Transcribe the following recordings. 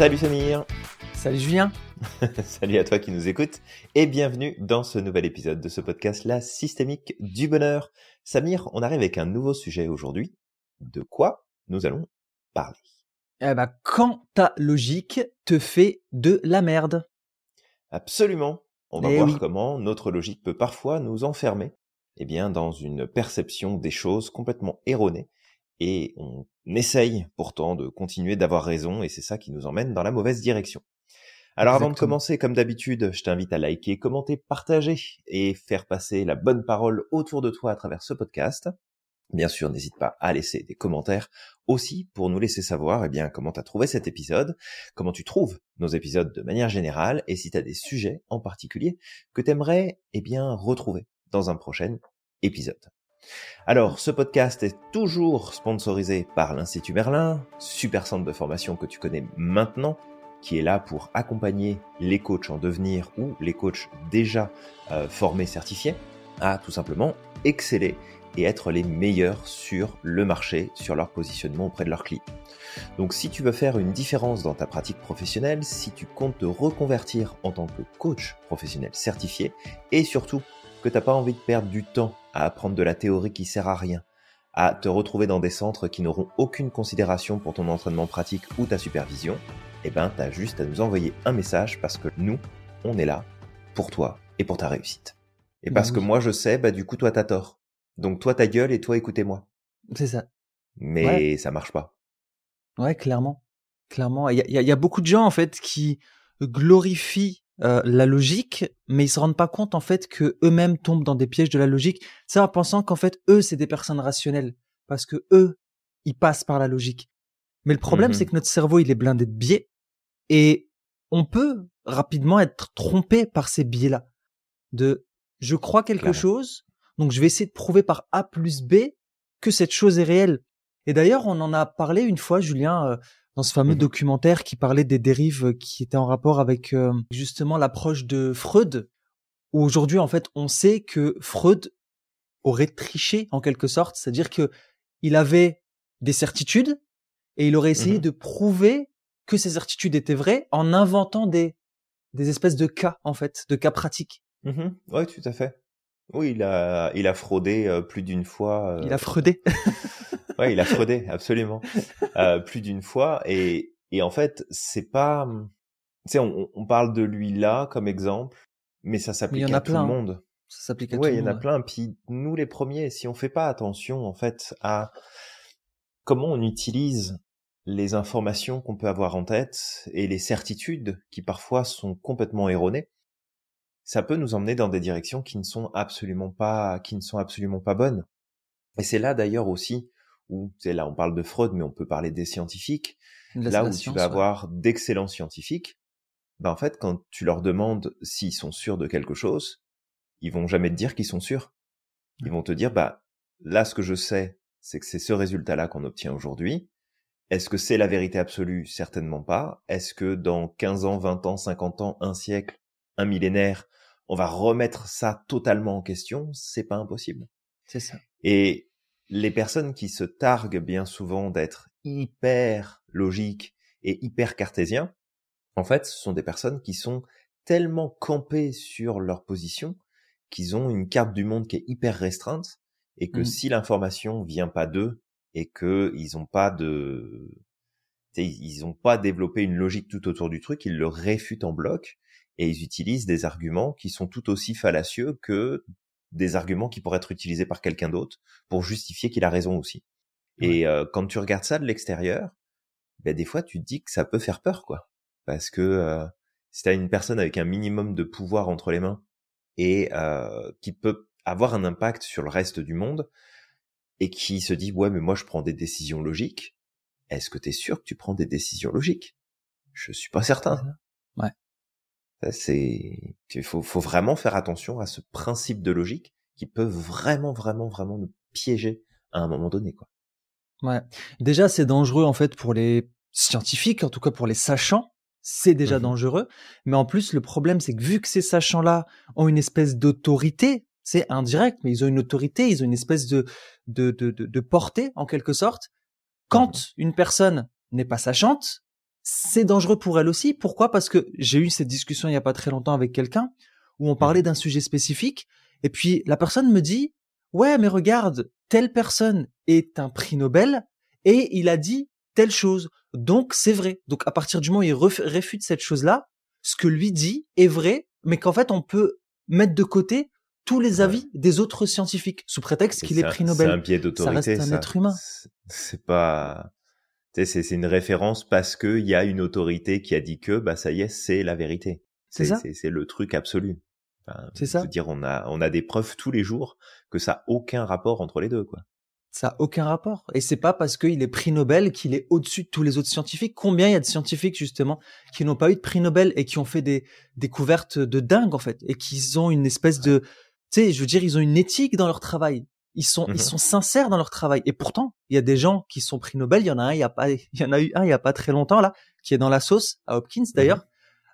Salut Samir Salut Julien Salut à toi qui nous écoutes et bienvenue dans ce nouvel épisode de ce podcast La systémique du bonheur. Samir, on arrive avec un nouveau sujet aujourd'hui. De quoi nous allons parler? Eh ben, quand ta logique te fait de la merde. Absolument. On va Eh voir oui. comment notre logique peut parfois nous enfermer eh bien, dans une perception des choses complètement erronée. Et on essaye pourtant de continuer d'avoir raison et c'est ça qui nous emmène dans la mauvaise direction. Alors avant de commencer, comme d'habitude, je t'invite à liker, commenter, partager et faire passer la bonne parole autour de toi à travers ce podcast. Bien sûr, n'hésite pas à laisser des commentaires aussi pour nous laisser savoir eh bien comment tu as trouvé cet épisode, comment tu trouves nos épisodes de manière générale et si tu as des sujets en particulier que tu aimerais eh bien retrouver dans un prochain épisode. Alors, ce podcast est toujours sponsorisé par l'Institut Merlin, super centre de formation que tu connais maintenant, qui est là pour accompagner les coachs en devenir ou les coachs déjà euh, formés, certifiés, à tout simplement exceller et être les meilleurs sur le marché, sur leur positionnement auprès de leurs clients. Donc si tu veux faire une différence dans ta pratique professionnelle, si tu comptes te reconvertir en tant que coach professionnel certifié, et surtout que t'as pas envie de perdre du temps à apprendre de la théorie qui sert à rien, à te retrouver dans des centres qui n'auront aucune considération pour ton entraînement pratique ou ta supervision, eh ben t'as juste à nous envoyer un message parce que nous, on est là pour toi et pour ta réussite. Et Bah parce que moi je sais, bah du coup toi t'as tort. Donc toi ta gueule et toi écoutez-moi. C'est ça. Mais Ouais. ça marche pas. Ouais, clairement. Clairement. Y a, il y a beaucoup de gens, en fait, qui glorifient euh, la logique, mais ils se rendent pas compte, en fait, que eux-mêmes tombent dans des pièges de la logique. Ça, en pensant qu'en fait, eux, c'est des personnes rationnelles. Parce que eux, ils passent par la logique. Mais le problème, Mhm. c'est que notre cerveau, il est blindé de biais. Et on peut rapidement être trompé par ces biais-là. De, je crois quelque chose, donc je vais essayer de prouver par A plus B que cette chose est réelle. Et d'ailleurs, on en a parlé une fois, Julien, euh, dans ce fameux Mhm. documentaire qui parlait des dérives qui étaient en rapport avec euh, justement l'approche de Freud, où aujourd'hui, en fait, on sait que Freud aurait triché en quelque sorte, c'est-à-dire que il avait des certitudes et il aurait essayé Mhm. de prouver que ces certitudes étaient vraies en inventant des des espèces de cas en fait, de cas pratiques. Mhm. Ouais, tout à fait. Oui, il a, il a fraudé euh, plus d'une fois. euh, Il a freudé. Ouais, il a fraudé, absolument. Euh, plus d'une fois. Et, et en fait, c'est pas... Tu sais, on, on parle de lui là comme exemple, mais ça Mais il y s'applique en à a tout plein. le monde. Ça s'applique à Ouais, tout il y le en a monde. plein. Puis nous, les premiers, si on fait pas attention, en fait, à comment on utilise les informations qu'on peut avoir en tête et les certitudes qui parfois sont complètement erronées, ça peut nous emmener dans des directions qui ne sont absolument pas, qui ne sont absolument pas bonnes. Et c'est là d'ailleurs aussi où, sais, là on parle de fraude, mais on peut parler des scientifiques, la- là où tu vas ouais. avoir d'excellents scientifiques, ben en fait, quand tu leur demandes s'ils sont sûrs de quelque chose, ils vont jamais te dire qu'ils sont sûrs. Ils vont te dire, bah, là, ce que je sais, c'est que c'est ce résultat-là qu'on obtient aujourd'hui. Est-ce que c'est la vérité absolue? Certainement pas. Est-ce que dans 15 ans, 20 ans, 50 ans, un siècle, un millénaire, on va remettre ça totalement en question? C'est pas impossible. C'est ça. Et les personnes qui se targuent bien souvent d'être hyper logiques et hyper cartésiens, en fait, ce sont des personnes qui sont tellement campées sur leur position qu'ils ont une carte du monde qui est hyper restreinte et que Mhm. si l'information vient pas d'eux et que ils ont pas de, ils ont pas développé une logique tout autour du truc, ils le réfutent en bloc et ils utilisent des arguments qui sont tout aussi fallacieux que des arguments qui pourraient être utilisés par quelqu'un d'autre pour justifier qu'il a raison aussi. Et euh, quand tu regardes ça de l'extérieur, ben des fois tu te dis que ça peut faire peur, quoi. Parce que euh, si t'as une personne avec un minimum de pouvoir entre les mains et euh, qui peut avoir un impact sur le reste du monde et qui se dit ouais mais moi je prends des décisions logiques, est-ce que t'es sûr que tu prends des décisions logiques? Je suis pas certain. Ouais. Ça, C'est, il faut, faut vraiment faire attention à ce principe de logique qui peut vraiment, vraiment, vraiment nous piéger à un moment donné, quoi. Ouais. Déjà, c'est dangereux en fait pour les scientifiques, en tout cas pour les sachants. C'est déjà Mhm. dangereux. Mais en plus, le problème, c'est que vu que ces sachants-là ont une espèce d'autorité, c'est indirect, mais ils ont une autorité, ils ont une espèce de, de, de, de, de portée en quelque sorte. Quand Mhm. une personne n'est pas sachante, c'est dangereux pour elle aussi. Pourquoi? Parce que j'ai eu cette discussion il y a pas très longtemps avec quelqu'un où on parlait d'un sujet spécifique et puis la personne me dit "Ouais, mais regarde, telle personne est un prix Nobel et il a dit telle chose. Donc c'est vrai. Donc à partir du moment où il réfute cette chose-là, ce que lui dit est vrai, mais qu'en fait on peut mettre de côté tous les avis des autres scientifiques sous prétexte qu'il est prix Nobel. C'est un biais d'autorité. Ça reste un être humain. C'est pas c'est une référence parce que il y a une autorité qui a dit que bah ça y est, c'est la vérité. C'est ça. C'est le truc absolu. c'est ça. dire on a on a des preuves tous les jours que ça a aucun rapport entre les deux quoi. Ça a aucun rapport. Et c'est pas parce qu'il est prix Nobel qu'il est au-dessus de tous les autres scientifiques. Combien il y a de scientifiques, justement, qui n'ont pas eu de prix Nobel et qui ont fait des découvertes de dingue, en fait, et qui ont une espèce de, tu sais, je veux dire, ils ont une éthique dans leur travail. Ils sont, ils mmh sont sincères dans leur travail. Et pourtant, il y a des gens qui sont prix Nobel. Il y en a un, il y a pas, il y en a eu un il y a pas très longtemps là, qui est dans la sauce à Hopkins mmh d'ailleurs,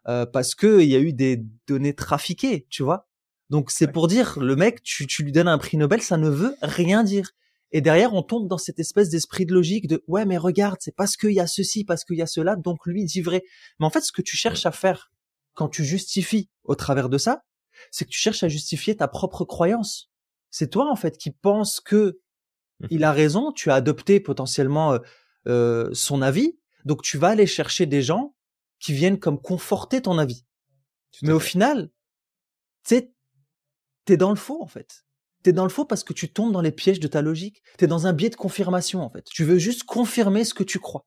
euh, parce que il y a eu des données trafiquées, tu vois. Donc c'est pour dire, le mec, tu, tu lui donnes un prix Nobel, ça ne veut rien dire. Et derrière, on tombe dans cette espèce d'esprit de logique de ouais, mais regarde, c'est parce qu'il y a ceci, parce qu'il y a cela, donc lui dit vrai. Mais en fait, ce que tu cherches à faire quand tu justifies au travers de ça, c'est que tu cherches à justifier ta propre croyance c'est toi en fait qui pense que mmh. il a raison, tu as adopté potentiellement euh, euh, son avis, donc tu vas aller chercher des gens qui viennent comme conforter ton avis. Mais au final, tu t'es dans le faux en fait. T'es dans le faux parce que tu tombes dans les pièges de ta logique. T'es dans un biais de confirmation en fait. Tu veux juste confirmer ce que tu crois.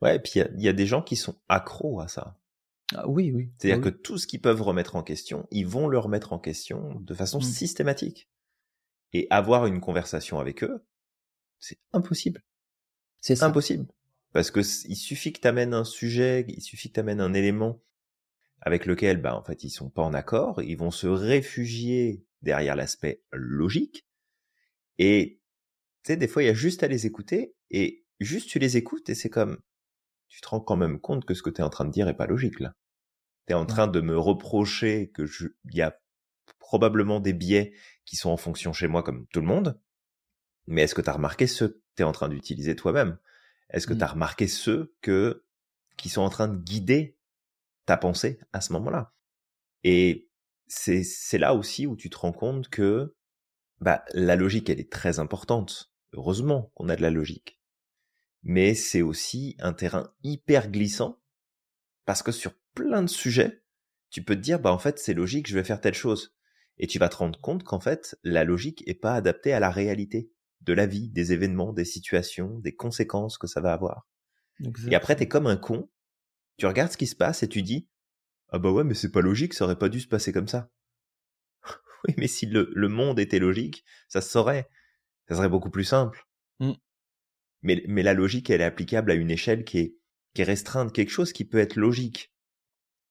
Ouais, et puis il y, a des gens qui sont accros à ça. Ah, oui, oui. C'est-à-dire que tout ce qu'ils peuvent remettre en question, ils vont le remettre en question de façon mmh. systématique. Et avoir une conversation avec eux, c'est impossible. C'est impossible. Parce que il suffit que t'amènes un sujet, il suffit que t'amènes un élément avec lequel, bah, en fait, ils sont pas en accord, ils vont se réfugier derrière l'aspect logique. Et, tu sais, des fois, il y a juste à les écouter, et juste tu les écoutes, et c'est comme, tu te rends quand même compte que ce que tu es en train de dire est pas logique là. Tu es en train de me reprocher que je il y a probablement des biais qui sont en fonction chez moi comme tout le monde. Mais est-ce que tu as remarqué ceux que tu es en train d'utiliser toi-même? Est-ce que tu as mmh. remarqué ceux que qui sont en train de guider ta pensée à ce moment-là? Et c'est c'est là aussi où tu te rends compte que bah la logique elle est très importante. Heureusement qu'on a de la logique mais c'est aussi un terrain hyper glissant parce que sur plein de sujets, tu peux te dire bah en fait c'est logique, je vais faire telle chose et tu vas te rendre compte qu'en fait la logique est pas adaptée à la réalité de la vie, des événements, des situations, des conséquences que ça va avoir. Et après t'es comme un con, tu regardes ce qui se passe et tu dis ah bah ouais mais c'est pas logique, ça aurait pas dû se passer comme ça. oui mais si le, monde était logique, ça se saurait, ça serait beaucoup plus simple. Mmh. Mais, mais la logique, elle est applicable à une échelle qui est, qui est restreinte. Quelque chose qui peut être logique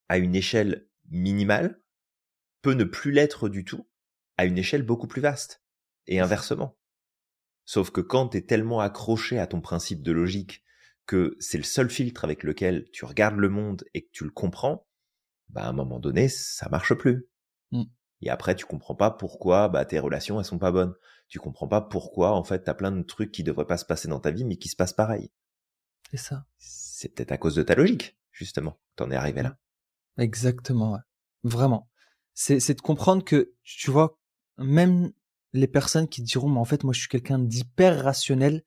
à une échelle minimale peut ne plus l'être du tout à une échelle beaucoup plus vaste. Et inversement. Sauf que quand tu es tellement accroché à ton principe de logique que c'est le seul filtre avec lequel tu regardes le monde et que tu le comprends, bah à un moment donné, ça marche plus. Mmh. Et après, tu comprends pas pourquoi bah, tes relations elles sont pas bonnes. Tu comprends pas pourquoi en fait t'as plein de trucs qui devraient pas se passer dans ta vie mais qui se passent pareil. C'est ça. C'est peut-être à cause de ta logique justement. T'en es arrivé là. Exactement. Ouais. Vraiment. C'est c'est de comprendre que tu vois même les personnes qui diront mais en fait moi je suis quelqu'un d'hyper rationnel.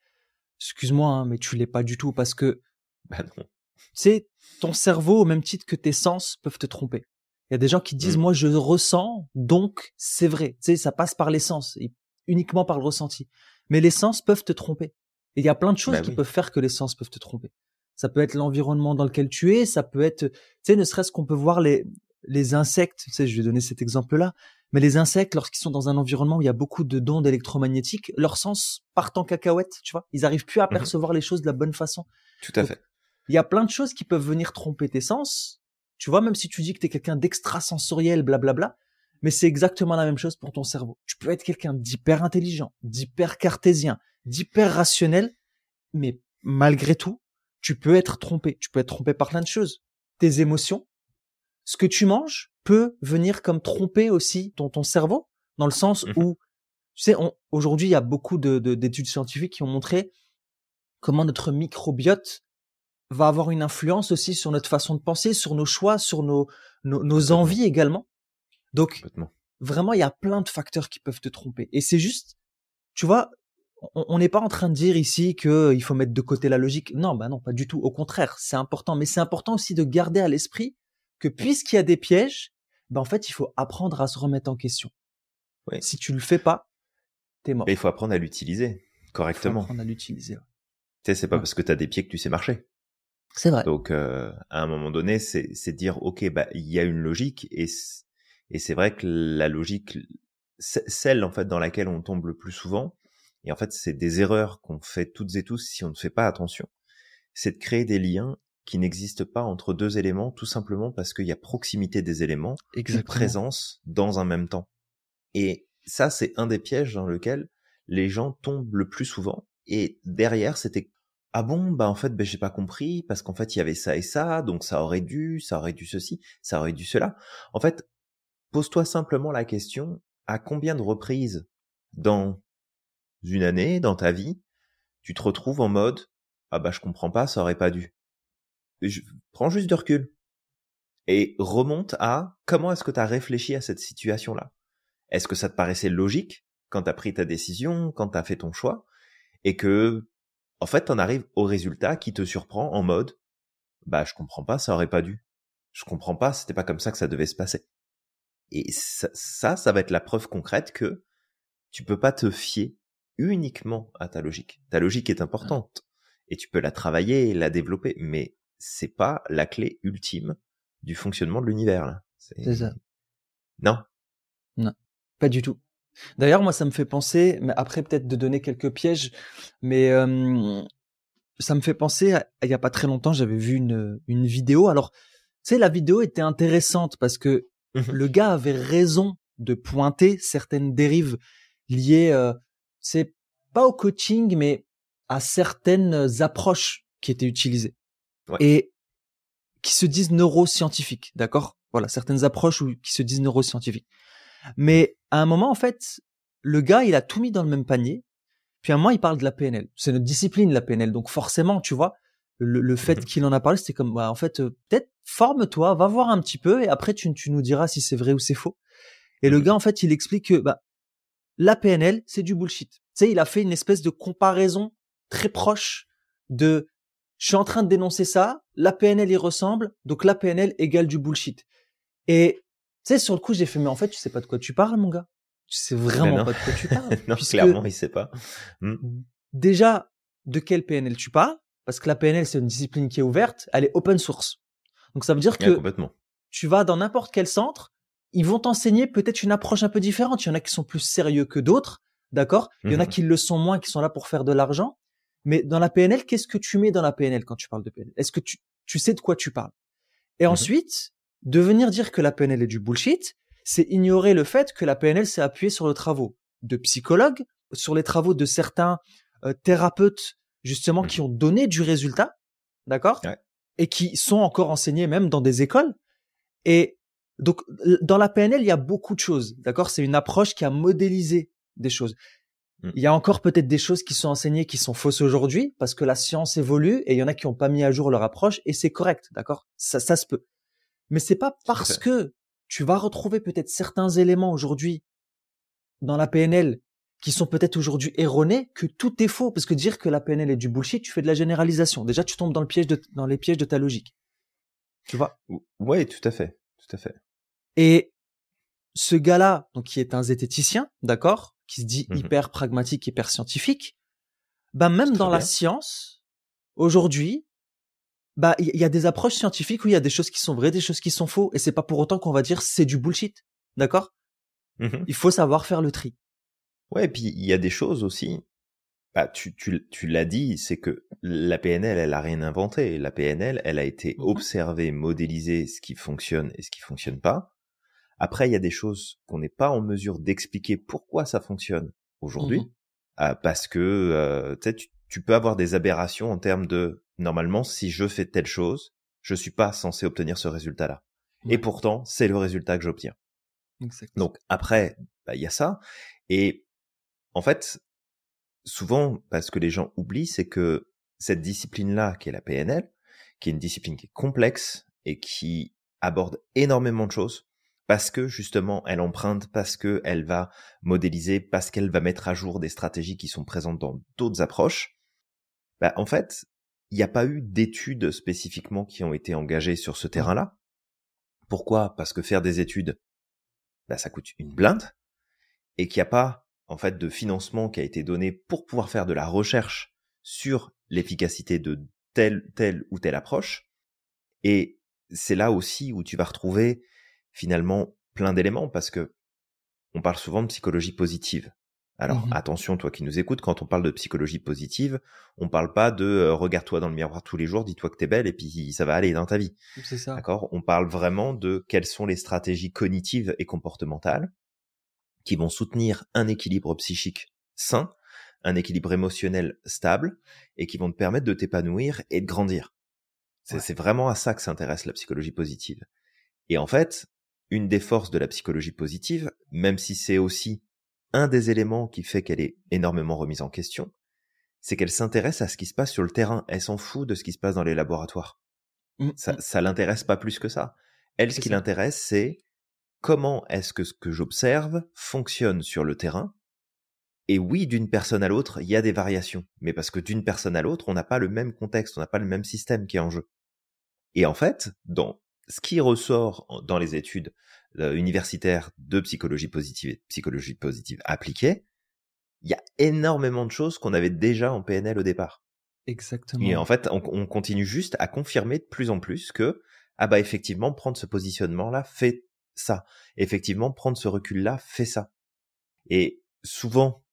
Excuse-moi hein, mais tu l'es pas du tout parce que bah non. C'est ton cerveau au même titre que tes sens peuvent te tromper. Il y a des gens qui disent, mmh. moi, je ressens, donc c'est vrai. Tu sais, ça passe par l'essence, uniquement par le ressenti. Mais les sens peuvent te tromper. Et il y a plein de choses bah qui peuvent faire que les sens peuvent te tromper. Ça peut être l'environnement dans lequel tu es, ça peut être, tu sais, ne serait-ce qu'on peut voir les, les insectes, tu sais, je vais donner cet exemple-là, mais les insectes, lorsqu'ils sont dans un environnement où il y a beaucoup de d'ondes électromagnétiques, leurs sens partent en cacahuète, tu vois. Ils arrivent plus à mmh percevoir les choses de la bonne façon. Tout à fait. Il y a plein de choses qui peuvent venir tromper tes sens, tu vois, même si tu dis que tu es quelqu'un d'extrasensoriel, blablabla, mais c'est exactement la même chose pour ton cerveau. Tu peux être quelqu'un d'hyper intelligent, d'hyper cartésien, d'hyper rationnel, mais malgré tout, tu peux être trompé. Tu peux être trompé par plein de choses. Tes émotions, ce que tu manges peut venir comme tromper aussi ton, ton cerveau, dans le sens mmh où, tu sais, aujourd'hui, il y a beaucoup d'études de, d'études scientifiques qui ont montré comment notre microbiote va avoir une influence aussi sur notre façon de penser, sur nos choix, sur nos, nos, envies également. Donc, vraiment, il y a plein de facteurs qui peuvent te tromper. Et c'est juste, tu vois, on n'est pas en train de dire ici qu'il faut mettre de côté la logique. Non, bah non, pas du tout. Au contraire, c'est important. Mais c'est important aussi de garder à l'esprit que puisqu'il y a des pièges, bah en fait, il faut apprendre à se remettre en question. Si tu le fais pas, t'es mort. Mais il faut apprendre à l'utiliser correctement. Il faut apprendre à l'utiliser. Tu sais, c'est pas parce que tu as des pieds que tu sais marcher. C'est vrai. Donc, euh, à un moment donné, c'est dire, ok, bah il y a une logique et et c'est vrai que la logique, celle en fait dans laquelle on tombe le plus souvent, et en fait c'est des erreurs qu'on fait toutes et tous si on ne fait pas attention, c'est de créer des liens qui n'existent pas entre deux éléments, tout simplement parce qu'il y a proximité des éléments, Exactement. présence dans un même temps. Et ça, c'est un des pièges dans lequel les gens tombent le plus souvent. Et derrière, c'était ah bon, bah en fait, ben j'ai pas compris parce qu'en fait il y avait ça et ça, donc ça aurait dû, ça aurait dû ceci, ça aurait dû cela. En fait, pose-toi simplement la question à combien de reprises dans une année, dans ta vie, tu te retrouves en mode ah bah je comprends pas, ça aurait pas dû. Prends juste de recul et remonte à comment est-ce que tu as réfléchi à cette situation-là. Est-ce que ça te paraissait logique quand tu as pris ta décision, quand tu as fait ton choix, et que, en fait, t'en arrives au résultat qui te surprend en mode, bah, je comprends pas, ça aurait pas dû. Je comprends pas, c'était pas comme ça que ça devait se passer. Et ça, ça, va être la preuve concrète que tu peux pas te fier uniquement à ta logique. Ta logique est importante et tu peux la travailler et la développer, mais c'est pas la clé ultime du fonctionnement de l'univers. C'est ça. Non. Non. Pas du tout. D'ailleurs, moi, ça me fait penser, mais après peut-être de donner quelques pièges, mais ça me fait penser, il y a pas très longtemps, j'avais vu une, une vidéo. Alors, tu sais, la vidéo était intéressante parce que mmh le gars avait raison de pointer certaines dérives liées, euh, c'est pas au coaching, mais à certaines approches qui étaient utilisées et qui se disent neuroscientifiques, d'accord? Voilà, certaines approches qui se disent neuroscientifiques. Mais à un moment, en fait, le gars, il a tout mis dans le même panier. Puis à un moment, il parle de la PNL. C'est notre discipline, la PNL. Donc forcément, tu vois, le, fait mmh qu'il en a parlé, c'était comme, bah, en fait, euh, peut-être forme-toi, va voir un petit peu, et après, tu, tu nous diras si c'est vrai ou c'est faux. Et le mmh gars, en fait, il explique que bah, la PNL, c'est du bullshit. Tu sais, il a fait une espèce de comparaison très proche de je suis en train de dénoncer ça, la PNL y ressemble, donc la PNL égale du bullshit. Et tu sais, sur le coup, j'ai fait, mais en fait, tu sais pas de quoi tu parles, mon gars. Tu sais vraiment pas de quoi tu parles. non, clairement, il sait pas. Hmm. Déjà, de quelle PNL tu parles? Parce que la PNL, c'est une discipline qui est ouverte, elle est open source. Donc ça veut dire que tu vas dans n'importe quel centre, ils vont t'enseigner peut-être une approche un peu différente. Il y en a qui sont plus sérieux que d'autres, d'accord? Il y en a mhm. qui le sont moins, qui sont là pour faire de l'argent. Mais dans la PNL, qu'est-ce que tu mets dans la PNL quand tu parles de PNL Est-ce que tu, tu sais de quoi tu parles? Et mhm. ensuite, de venir dire que la PNL est du bullshit, c'est ignorer le fait que la PNL s'est appuyée sur les travaux de psychologues, sur les travaux de certains euh, thérapeutes justement qui ont donné du résultat, d'accord? Et qui sont encore enseignés même dans des écoles. Et donc dans la PNL, il y a beaucoup de choses, d'accord? C'est une approche qui a modélisé des choses. Mm. Il y a encore peut-être des choses qui sont enseignées qui sont fausses aujourd'hui parce que la science évolue et il y en a qui n'ont pas mis à jour leur approche et c'est correct, d'accord? Ça, ça se peut. Mais c'est pas parce que tu vas retrouver peut-être certains éléments aujourd'hui dans la PNL qui sont peut-être aujourd'hui erronés que tout est faux. Parce que dire que la PNL est du bullshit, tu fais de la généralisation. Déjà, tu tombes dans le piège de, dans les pièges de ta logique. Tu vois? Oui, tout à fait. Tout à fait. Et ce gars-là, donc, qui est un zététicien, d'accord? Qui se dit mmh hyper pragmatique, hyper scientifique. Bah, même dans la science, aujourd'hui, bah il y, a des approches scientifiques où il y a des choses qui sont vraies, des choses qui sont faux, et c'est pas pour autant qu'on va dire c'est du bullshit, d'accord? Mmh Il faut savoir faire le tri. Ouais, et puis il y a des choses aussi. Bah, tu, tu, tu l'as dit, c'est que la PNL, elle a rien inventé. La PNL, elle a été mmh observée, modélisée, ce qui fonctionne et ce qui fonctionne pas. Après, il y a des choses qu'on n'est pas en mesure d'expliquer pourquoi ça fonctionne aujourd'hui, mmh euh, parce que euh, tu, tu peux avoir des aberrations en termes de normalement, si je fais telle chose, je suis pas censé obtenir ce résultat-là. Et pourtant, c'est le résultat que j'obtiens. Donc après, bah, il y a ça. Et en fait, souvent, parce que les gens oublient, c'est que cette discipline-là, qui est la PNL, qui est une discipline qui est complexe et qui aborde énormément de choses parce que justement elle emprunte, parce que elle va modéliser, parce qu'elle va mettre à jour des stratégies qui sont présentes dans d'autres approches. Bah, en fait, il n'y a pas eu d'études spécifiquement qui ont été engagées sur ce terrain-là. Pourquoi? Parce que faire des études, bah, ça coûte une blinde et qu'il n'y a pas en fait de financement qui a été donné pour pouvoir faire de la recherche sur l'efficacité de telle telle ou telle approche. Et c'est là aussi où tu vas retrouver finalement plein d'éléments parce que on parle souvent de psychologie positive. Alors mmh attention, toi qui nous écoutes, quand on parle de psychologie positive, on parle pas de euh, regarde-toi dans le miroir tous les jours, dis-toi que t'es belle et puis ça va aller dans ta vie. C'est ça. D'accord? On parle vraiment de quelles sont les stratégies cognitives et comportementales qui vont soutenir un équilibre psychique sain, un équilibre émotionnel stable et qui vont te permettre de t'épanouir et de grandir. C'est vraiment à ça que s'intéresse la psychologie positive. Et en fait, une des forces de la psychologie positive, même si c'est aussi un des éléments qui fait qu'elle est énormément remise en question, c'est qu'elle s'intéresse à ce qui se passe sur le terrain. Elle s'en fout de ce qui se passe dans les laboratoires. Mmh, ça, mmh. ça l'intéresse pas plus que ça. Elle, ce qui l'intéresse, c'est comment est-ce que ce que j'observe fonctionne sur le terrain. Et oui, d'une personne à l'autre, il y a des variations. Mais parce que d'une personne à l'autre, on n'a pas le même contexte, on n'a pas le même système qui est en jeu. Et en fait, dans ce qui ressort dans les études euh, universitaires de psychologie positive et psychologie positive appliquée, il y a énormément de choses qu'on avait déjà en PNL au départ. Exactement. Et en fait, on, continue juste à confirmer de plus en plus que, ah bah effectivement, prendre ce positionnement-là fait ça. Effectivement, prendre ce recul-là fait ça. Et souvent,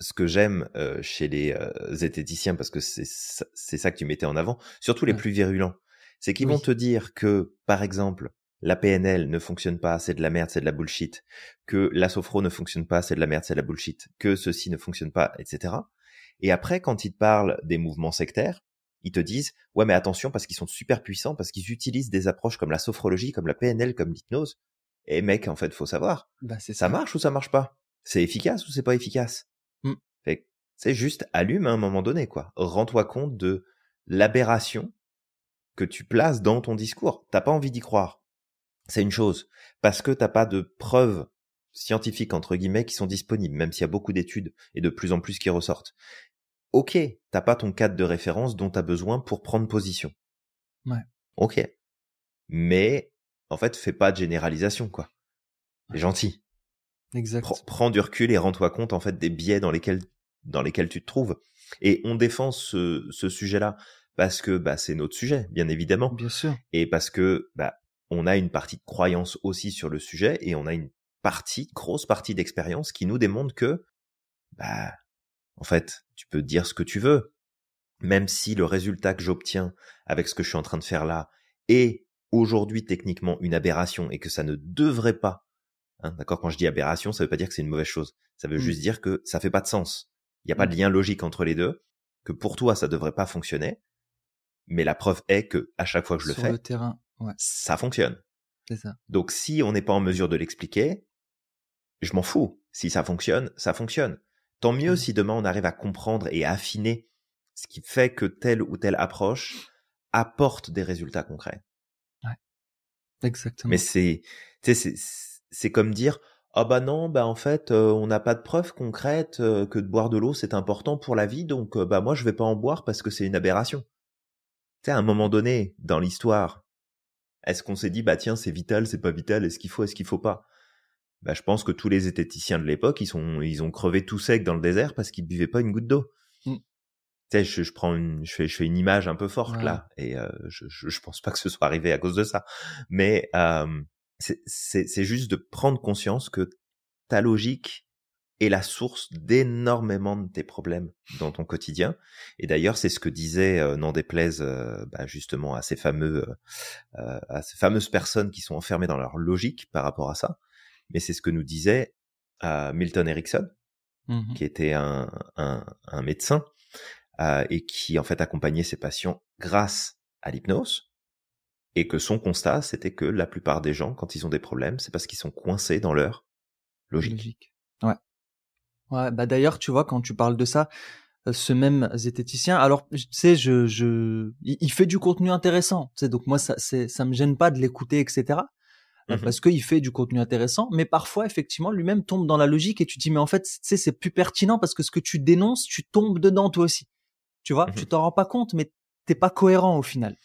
ce que j'aime euh, chez les euh, zététiciens, parce que c'est ça, ça que tu mettais en avant, surtout les plus virulents, c'est qu'ils vont te dire que, par exemple, la PNL ne fonctionne pas, c'est de la merde, c'est de la bullshit, que la sophro ne fonctionne pas, c'est de la merde, c'est de la bullshit, que ceci ne fonctionne pas, etc. Et après, quand ils te parlent des mouvements sectaires, ils te disent, ouais, mais attention, parce qu'ils sont super puissants, parce qu'ils utilisent des approches comme la sophrologie, comme la PNL, comme l'hypnose. Et mec, en fait, faut savoir, bah, ça, marche ou ça marche pas? C'est efficace ou c'est pas efficace? Mmh. C'est juste allume à un moment donné, quoi. Rends-toi compte de l'aberration que tu places dans ton discours. T'as pas envie d'y croire. C'est une chose. Parce que t'as pas de preuves scientifiques, entre guillemets, qui sont disponibles, même s'il y a beaucoup d'études et de plus en plus qui ressortent. Ok, t'as pas ton cadre de référence dont t'as besoin pour prendre position. Ouais. Ok. Mais, en fait, fais pas de généralisation, quoi. C'est gentil. Exact. Prends, du recul et rends-toi compte, en fait, des biais dans lesquels, dans lesquels tu te trouves. Et on défend ce, ce sujet-là parce que bah, c'est notre sujet, bien évidemment. Bien sûr. Et parce que bah, on a une partie de croyance aussi sur le sujet et on a une partie, grosse partie d'expérience qui nous démontre que, bah, en fait, tu peux dire ce que tu veux, même si le résultat que j'obtiens avec ce que je suis en train de faire là est aujourd'hui techniquement une aberration et que ça ne devrait pas. Hein, D'accord Quand je dis aberration, ça veut pas dire que c'est une mauvaise chose. Ça veut mmh. juste dire que ça fait pas de sens. Il n'y a pas de mmh. lien logique entre les deux. Que pour toi, ça devrait pas fonctionner mais la preuve est que à chaque fois que je le fais, le terrain, ça fonctionne. Ça. Donc si on n'est pas en mesure de l'expliquer, je m'en fous. Si ça fonctionne, ça fonctionne. Tant mieux mmh. si demain on arrive à comprendre et à affiner ce qui fait que telle ou telle approche apporte des résultats concrets. Ouais. Exactement. Mais c'est, c'est, c'est comme dire, ah bah non, bah en fait, euh, on n'a pas de preuves concrètes euh, que de boire de l'eau c'est important pour la vie, donc euh, bah moi je vais pas en boire parce que c'est une aberration sais, à un moment donné, dans l'histoire, est-ce qu'on s'est dit, bah tiens, c'est vital, c'est pas vital, est-ce qu'il faut, est-ce qu'il faut pas? Bah, je pense que tous les zététiciens de l'époque, ils sont, ils ont crevé tout sec dans le désert parce qu'ils buvaient pas une goutte d'eau. Mmh. Tu sais, je, je, prends une, je fais, je fais une image un peu forte là, et euh, je, je, je, pense pas que ce soit arrivé à cause de ça. Mais euh, c'est juste de prendre conscience que ta logique est la source d'énormément de tes problèmes dans ton quotidien. Et d'ailleurs, c'est ce que disait, euh, n'en déplaise euh, bah, justement à ces fameux, euh, à ces fameuses personnes qui sont enfermées dans leur logique par rapport à ça. Mais c'est ce que nous disait Milton Erickson, mmh qui était un, un, un médecin et qui en fait accompagnait ses patients grâce à l'hypnose. Et que son constat, c'était que la plupart des gens, quand ils ont des problèmes, c'est parce qu'ils sont coincés dans leur logique. logique. Ouais. Ouais, bah d'ailleurs, tu vois, quand tu parles de ça, ce même zététicien. Alors, tu sais, je, je, il fait du contenu intéressant. Tu sais, donc moi, ça, c'est, ça me gêne pas de l'écouter, etc. Mmh parce qu'il fait du contenu intéressant, mais parfois effectivement lui-même tombe dans la logique et tu dis mais en fait tu sais c'est plus pertinent parce que ce que tu dénonces tu tombes dedans toi aussi, tu vois, mmh tu t'en rends pas compte mais t'es pas cohérent au final.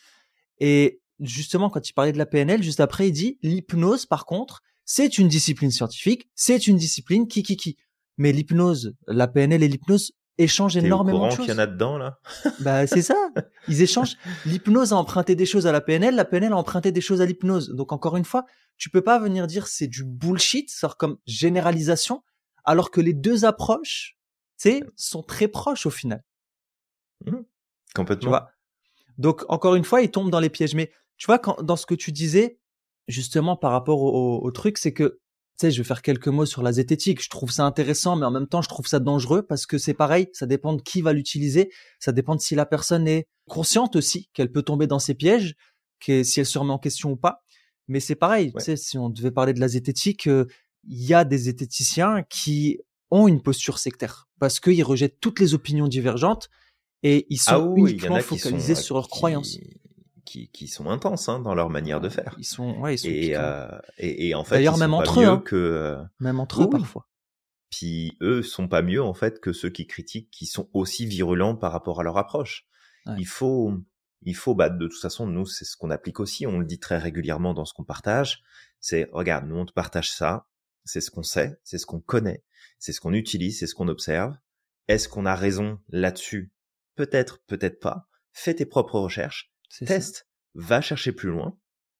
Et justement quand il parlait de la PNL juste après il dit l'hypnose par contre c'est une discipline scientifique, c'est une discipline qui qui qui, mais l'hypnose, la PNL et l'hypnose échangent énormément de choses. qu'il y en a dedans là? Bah c'est ça. Ils échangent. L'hypnose a emprunté des choses à la PNL, la PNL a emprunté des choses à l'hypnose. Donc encore une fois, tu peux pas venir dire c'est du bullshit, sort comme généralisation, alors que les deux approches, tu sais, sont très proches au final. Mmh. Complètement. Donc encore une fois, ils tombent dans les pièges. Mais tu vois, quand, dans ce que tu disais, justement par rapport au, au truc, c'est que sais, je vais faire quelques mots sur la zététique. Je trouve ça intéressant, mais en même temps, je trouve ça dangereux parce que c'est pareil, ça dépend de qui va l'utiliser, ça dépend de si la personne est consciente aussi qu'elle peut tomber dans ces pièges, que si elle se remet en question ou pas. Mais c'est pareil, tu sais, si on devait parler de la zététique, euh, il y a des zététiciens qui ont une posture sectaire parce qu'ils rejettent toutes les opinions divergentes et ils sont ah uniquement focalisés sur leurs croyances qui, qui sont intenses hein, dans leur manière de faire. Ils sont, ouais, ils sont et, euh, et, et, en fait, d'ailleurs même entre eux, hein. que euh, même entre eux parfois. Puis eux sont pas mieux en fait que ceux qui critiquent, qui sont aussi virulents par rapport à leur approche. Il faut, il faut, bah de toute façon, nous c'est ce qu'on applique aussi. On le dit très régulièrement dans ce qu'on partage. C'est regarde, nous on te partage ça, c'est ce qu'on sait, c'est ce qu'on connaît, c'est ce qu'on utilise, c'est ce qu'on observe. Est-ce qu'on a raison là-dessus? Peut-être, peut-être pas. Fais tes propres recherches Teste, va chercher plus loin.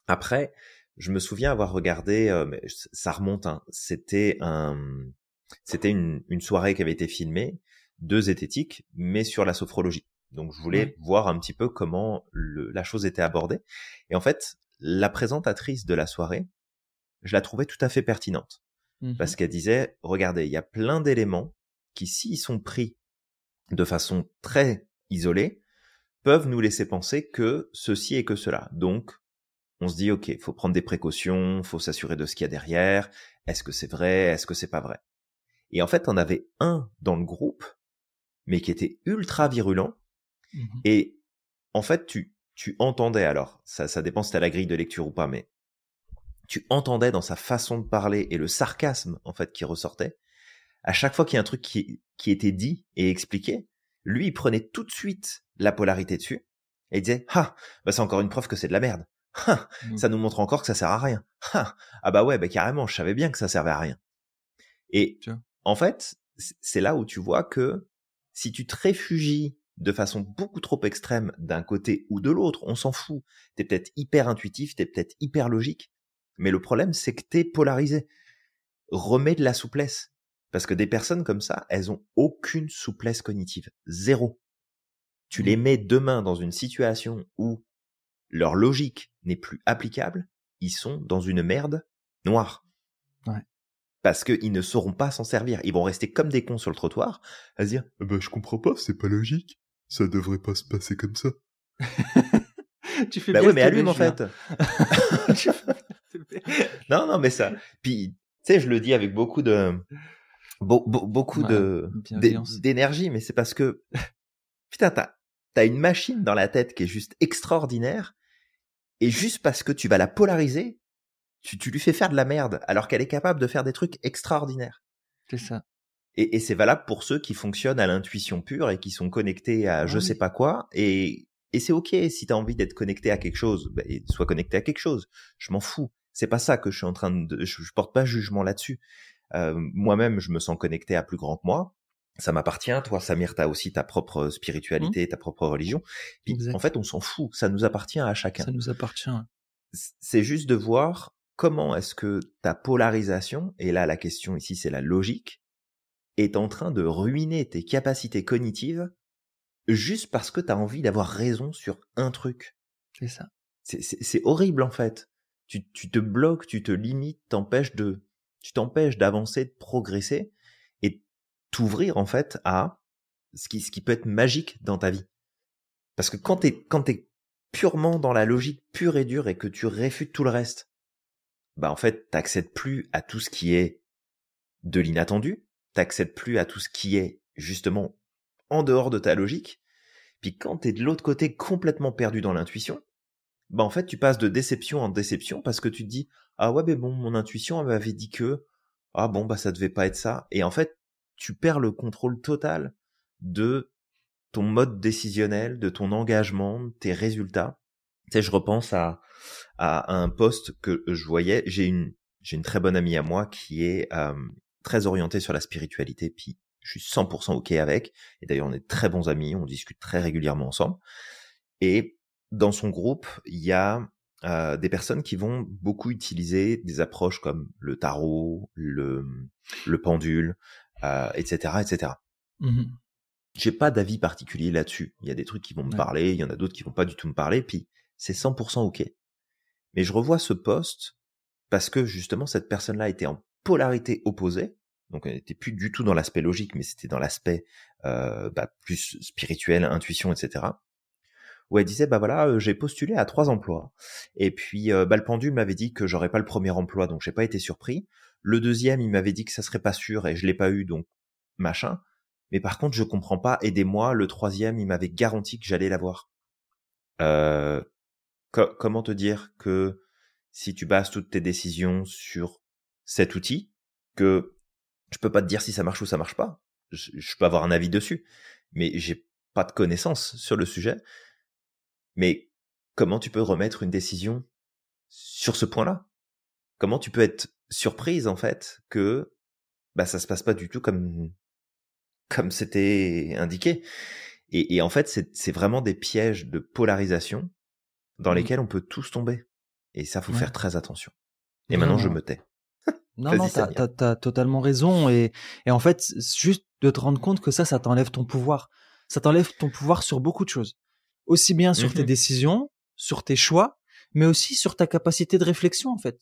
Après, je me souviens avoir regardé, euh, mais ça remonte, hein, c'était un, c'était une, une, soirée qui avait été filmée, deux zététiques, mais sur la sophrologie. Donc je voulais voir un petit peu comment le, la chose était abordée. Et en fait, la présentatrice de la soirée, je la trouvais tout à fait pertinente. Parce mmh qu'elle disait, regardez, il y a plein d'éléments qui, s'ils sont pris de façon très isolée, peuvent nous laisser penser que ceci et que cela. Donc, on se dit, OK, faut prendre des précautions, faut s'assurer de ce qu'il y a derrière. Est-ce que c'est vrai? Est-ce que c'est pas vrai? Et en fait, on avait un dans le groupe, mais qui était ultra virulent. Mmh et en fait, tu, tu entendais, alors, ça, ça dépend si t'as la grille de lecture ou pas, mais tu entendais dans sa façon de parler et le sarcasme, en fait, qui ressortait. À chaque fois qu'il y a un truc qui, qui était dit et expliqué, lui, il prenait tout de suite la polarité dessus et il disait ah bah c'est encore une preuve que c'est de la merde. Ah, ça nous montre encore que ça sert à rien. Ah, ah bah ouais bah carrément, je savais bien que ça servait à rien. Et en fait, c'est là où tu vois que si tu te réfugies de façon beaucoup trop extrême d'un côté ou de l'autre, on s'en fout. T'es peut-être hyper intuitif, t'es peut-être hyper logique, mais le problème c'est que t'es polarisé. Remets de la souplesse. Parce que des personnes comme ça, elles ont aucune souplesse cognitive. Zéro. Tu les mets demain dans une situation où leur logique n'est plus applicable, ils sont dans une merde noire. Ouais. Parce qu'ils ne sauront pas s'en servir. Ils vont rester comme des cons sur le trottoir à se dire bah, Je comprends pas, c'est pas logique. Ça devrait pas se passer comme ça. tu fais bah bien ouais, mais allume en fait. non, non, mais ça. Puis, tu sais, je le dis avec beaucoup de beaucoup de d'énergie, mais c'est parce que putain, t'as as une machine dans la tête qui est juste extraordinaire, et juste parce que tu vas la polariser, tu, tu lui fais faire de la merde, alors qu'elle est capable de faire des trucs extraordinaires. C'est ça. Et, et c'est valable pour ceux qui fonctionnent à l'intuition pure et qui sont connectés à je sais pas quoi, et, et c'est ok si t'as envie d'être connecté à quelque chose, bah, sois connecté à quelque chose. Je m'en fous. C'est pas ça que je suis en train de, je porte pas jugement là-dessus. Euh, moi-même, je me sens connecté à plus grand que moi. Ça m'appartient. Toi, Samir, t'as aussi ta propre spiritualité, mmh. ta propre religion. en fait, on s'en fout. Ça nous appartient à chacun. Ça nous appartient. C'est juste de voir comment est-ce que ta polarisation, et là la question ici c'est la logique, est en train de ruiner tes capacités cognitives juste parce que tu as envie d'avoir raison sur un truc. C'est ça. C'est horrible en fait. Tu, tu te bloques, tu te limites, t'empêches de tu t'empêches d'avancer, de progresser et t'ouvrir en fait à ce qui, ce qui peut être magique dans ta vie. Parce que quand t'es, quand t'es purement dans la logique pure et dure et que tu réfutes tout le reste, bah en fait, t'accèdes plus à tout ce qui est de l'inattendu, t'accèdes plus à tout ce qui est justement en dehors de ta logique. Puis quand t'es de l'autre côté complètement perdu dans l'intuition, bah en fait tu passes de déception en déception parce que tu te dis ah ouais mais bon mon intuition m'avait dit que ah bon bah ça devait pas être ça et en fait tu perds le contrôle total de ton mode décisionnel, de ton engagement, de tes résultats. Tu sais, je repense à, à, un poste que je voyais. J'ai une, j'ai une très bonne amie à moi qui est euh, très orientée sur la spiritualité, puis je suis 100% ok avec. Et d'ailleurs, on est très bons amis, on discute très régulièrement ensemble. Et dans son groupe, il y a euh, des personnes qui vont beaucoup utiliser des approches comme le tarot, le, le pendule, euh, etc., etc. Mmh J'ai pas d'avis particulier là-dessus. Il y a des trucs qui vont me parler, il y en a d'autres qui vont pas du tout me parler, puis c'est 100% ok. Mais je revois ce poste parce que justement cette personne-là était en polarité opposée, donc elle n'était plus du tout dans l'aspect logique, mais c'était dans l'aspect euh, bah, plus spirituel, intuition, etc où elle disait bah voilà euh, j'ai postulé à trois emplois. Et puis euh, bah, le pendule m'avait dit que j'aurais pas le premier emploi donc j'ai pas été surpris. Le deuxième il m'avait dit que ça serait pas sûr et je l'ai pas eu donc machin. Mais par contre je comprends pas aidez-moi. Le troisième il m'avait garanti que j'allais l'avoir. Euh, comment te dire que si tu bases toutes tes décisions sur cet outil que je peux pas te dire si ça marche ou ça marche pas. Je, je peux avoir un avis dessus mais j'ai pas de connaissances sur le sujet. Mais comment tu peux remettre une décision sur ce point-là? Comment tu peux être surprise en fait que bah ça se passe pas du tout comme comme c'était indiqué? Et, et, en fait c'est vraiment des pièges de polarisation dans mmh. lesquels on peut tous tomber. Et ça faut faire très attention. Et maintenant je me tais. Non, non, t'as as, totalement raison. Et, et en fait, juste de te rendre compte que ça, ça t'enlève ton pouvoir. Ça t'enlève ton pouvoir sur beaucoup de choses aussi bien sur tes mmh décisions, sur tes choix, mais aussi sur ta capacité de réflexion en fait.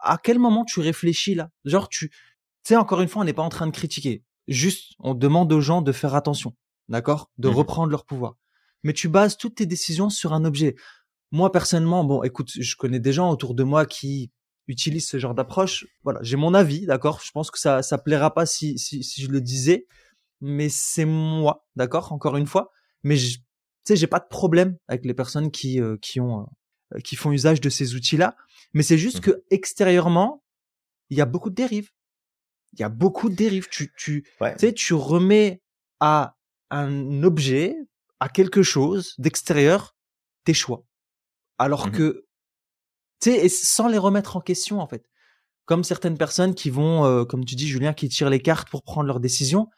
À quel moment tu réfléchis là? Genre tu, tu sais encore une fois, on n'est pas en train de critiquer. Juste, on demande aux gens de faire attention, d'accord, de mmh reprendre leur pouvoir. Mais tu bases toutes tes décisions sur un objet. Moi personnellement, bon, écoute, je connais des gens autour de moi qui utilisent ce genre d'approche. Voilà, j'ai mon avis, d'accord? Je pense que ça ça plaira pas si si, si je le disais, mais c'est moi, d'accord? Encore une fois, mais tu sais, j'ai pas de problème avec les personnes qui euh, qui ont euh, qui font usage de ces outils-là, mais c'est juste mmh que extérieurement, il y a beaucoup de dérives. Il y a beaucoup de dérives. Tu tu tu sais, tu remets à un objet, à quelque chose d'extérieur, tes choix. Alors mmh que tu sais, sans les remettre en question en fait. Comme certaines personnes qui vont, euh, comme tu dis Julien, qui tirent les cartes pour prendre leurs décisions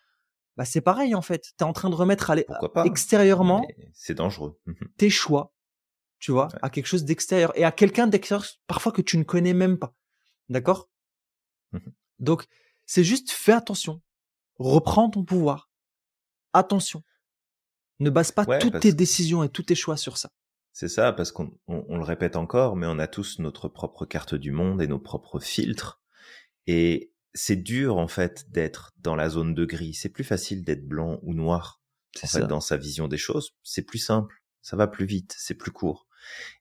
bah c'est pareil en fait. Tu es en train de remettre à extérieurement c'est dangereux. tes choix, tu vois, à quelque chose d'extérieur et à quelqu'un d'extérieur parfois que tu ne connais même pas. D'accord? Mmh Donc c'est juste fais attention. Reprends ton pouvoir. Attention. Ne base pas toutes tes décisions et tous tes choix sur ça. C'est ça, parce qu'on le répète encore, mais on a tous notre propre carte du monde et nos propres filtres. Et c'est dur en fait d'être dans la zone de gris. C'est plus facile d'être blanc ou noir en fait, dans sa vision des choses. C'est plus simple, ça va plus vite, c'est plus court.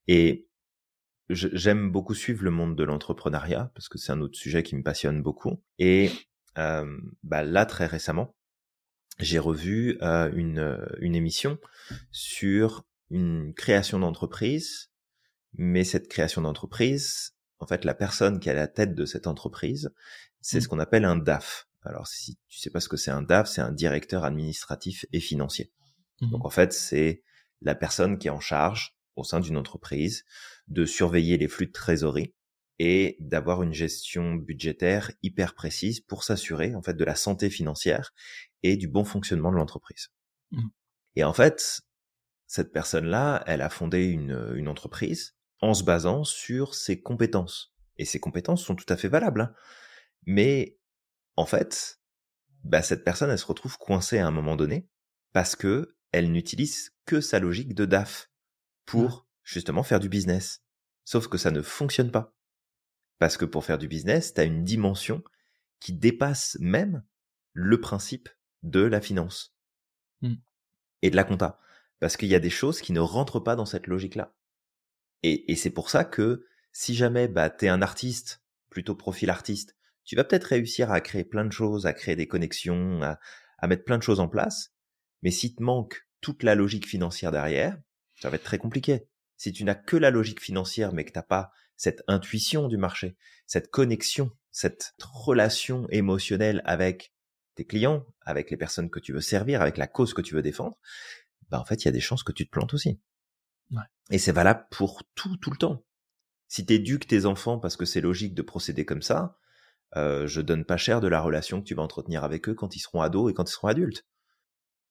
Et j'aime beaucoup suivre le monde de l'entrepreneuriat parce que c'est un autre sujet qui me passionne beaucoup. Et euh, bah là très récemment, j'ai revu euh, une, une émission sur une création d'entreprise, mais cette création d'entreprise, en fait, la personne qui est à la tête de cette entreprise, c'est mmh. ce qu'on appelle un DAF. Alors, si tu sais pas ce que c'est un DAF, c'est un directeur administratif et financier. Mmh Donc, en fait, c'est la personne qui est en charge au sein d'une entreprise de surveiller les flux de trésorerie et d'avoir une gestion budgétaire hyper précise pour s'assurer en fait de la santé financière et du bon fonctionnement de l'entreprise. Mmh. Et en fait, cette personne-là, elle a fondé une, une, entreprise en se basant sur ses compétences. Et ses compétences sont tout à fait valables. Hein. Mais en fait, bah, cette personne, elle se retrouve coincée à un moment donné parce que elle n'utilise que sa logique de DAF pour justement faire du business. Sauf que ça ne fonctionne pas. Parce que pour faire du business, tu as une dimension qui dépasse même le principe de la finance mmh. et de la compta. Parce qu'il y a des choses qui ne rentrent pas dans cette logique-là. Et, c'est pour ça que si jamais bah, tu es un artiste, plutôt profil artiste, tu vas peut-être réussir à créer plein de choses, à créer des connexions, à, mettre plein de choses en place. Mais si te manque toute la logique financière derrière, ça va être très compliqué. Si tu n'as que la logique financière, mais que t'as pas cette intuition du marché, cette connexion, cette relation émotionnelle avec tes clients, avec les personnes que tu veux servir, avec la cause que tu veux défendre, bah en fait, il y a des chances que tu te plantes aussi. Ouais. Et c'est valable pour tout, tout le temps. Si t'éduques tes enfants parce que c'est logique de procéder comme ça, euh, je donne pas cher de la relation que tu vas entretenir avec eux quand ils seront ados et quand ils seront adultes.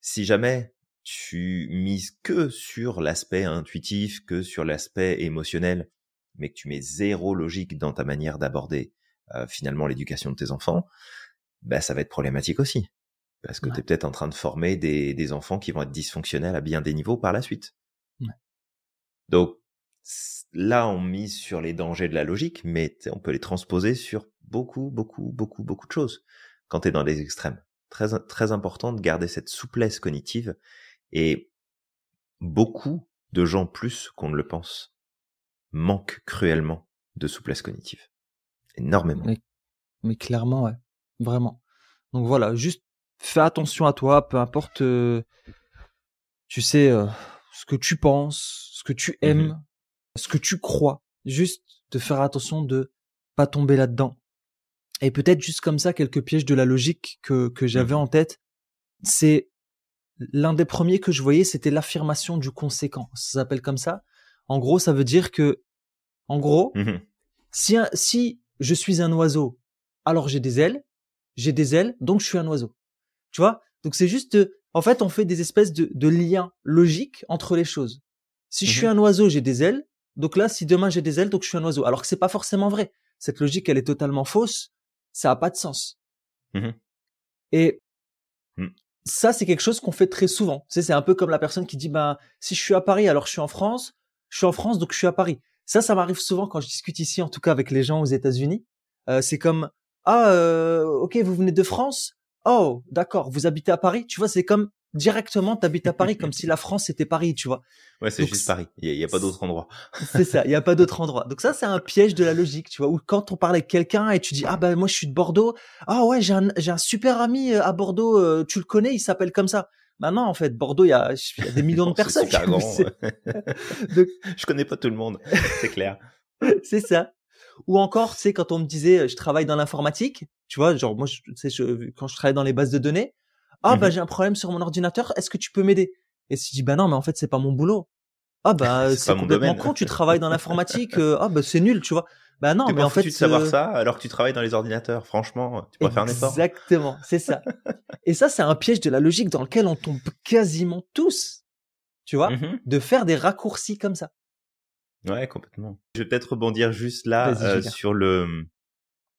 Si jamais tu mises que sur l'aspect intuitif, que sur l'aspect émotionnel, mais que tu mets zéro logique dans ta manière d'aborder euh, finalement l'éducation de tes enfants, bah ça va être problématique aussi. Parce que Ouais. tu es peut-être en train de former des, des enfants qui vont être dysfonctionnels à bien des niveaux par la suite. Ouais. Donc là, on mise sur les dangers de la logique, mais on peut les transposer sur beaucoup, beaucoup, beaucoup, beaucoup de choses quand tu es dans les extrêmes. Très, très important de garder cette souplesse cognitive et beaucoup de gens plus qu'on ne le pense manquent cruellement de souplesse cognitive. Énormément. Mais, mais clairement, ouais. Vraiment. Donc voilà, juste fais attention à toi, peu importe, euh, tu sais, euh, ce que tu penses, ce que tu aimes, Mhm. ce que tu crois. Juste de faire attention de pas tomber là-dedans. Et peut-être juste comme ça, quelques pièges de la logique que, que j'avais Mhm. en tête. C'est l'un des premiers que je voyais, c'était l'affirmation du conséquent. Ça s'appelle comme ça. En gros, ça veut dire que, en gros, Mhm. si, un- si je suis un oiseau, alors j'ai des ailes, j'ai des ailes, donc je suis un oiseau. Tu vois? Donc c'est juste, euh, en fait, on fait des espèces de, de liens logiques entre les choses. Si je suis Mhm. un oiseau, j'ai des ailes, donc là, si demain j'ai des ailes, donc je suis un oiseau. Alors que c'est pas forcément vrai. Cette logique, elle est totalement fausse. Ça a pas de sens. Mhm. Et Mm. ça, c'est quelque chose qu'on fait très souvent. Tu sais, c'est un peu comme la personne qui dit, ben, si je suis à Paris, alors je suis en France. Je suis en France, donc je suis à Paris. Ça, ça m'arrive souvent quand je discute ici, en tout cas avec les gens aux États-Unis. Euh, c'est comme, ah, euh, ok, vous venez de France. Oh, d'accord, vous habitez à Paris. Tu vois, c'est comme directement, t'habites à Paris, comme si la France était Paris, tu vois. Ouais, c'est juste Paris. Il n'y a, pas d'autre endroit. C'est ça, il n'y a pas d'autre endroit. Donc ça, c'est un piège de la logique, tu vois, où quand on parle avec quelqu'un et tu dis, ah ben moi je suis de Bordeaux, ah ouais, j'ai un, j'ai un super ami euh, à Bordeaux, euh, tu le connais, il s'appelle comme ça. Bah non, en fait, Bordeaux, il y a, il y a des millions de personnes. super grand. Donc, Je connais pas tout le monde, c'est clair. c'est ça. Ou encore, tu sais, quand on me disait, je travaille dans l'informatique, tu vois, genre moi, je, tu sais, je- quand je travaille dans les bases de données, ah bah Mhm. j'ai un problème sur mon ordinateur, est-ce que tu peux m'aider? Et si je dis, bah non, mais en fait, c'est pas mon boulot. Ah bah C'est c'est complètement con, tu travailles dans l'informatique, euh, ah bah c'est nul, tu vois. Bah non, mais en fait, foutu de savoir euh, ça alors que tu travailles dans les ordinateurs. Franchement, tu pourrais faire un effort. Exactement, c'est ça. Et ça, c'est un piège de la logique dans lequel on tombe quasiment tous, tu vois, Mhm. de faire des raccourcis comme ça. Ouais, complètement. Je vais peut-être rebondir juste là euh, sur le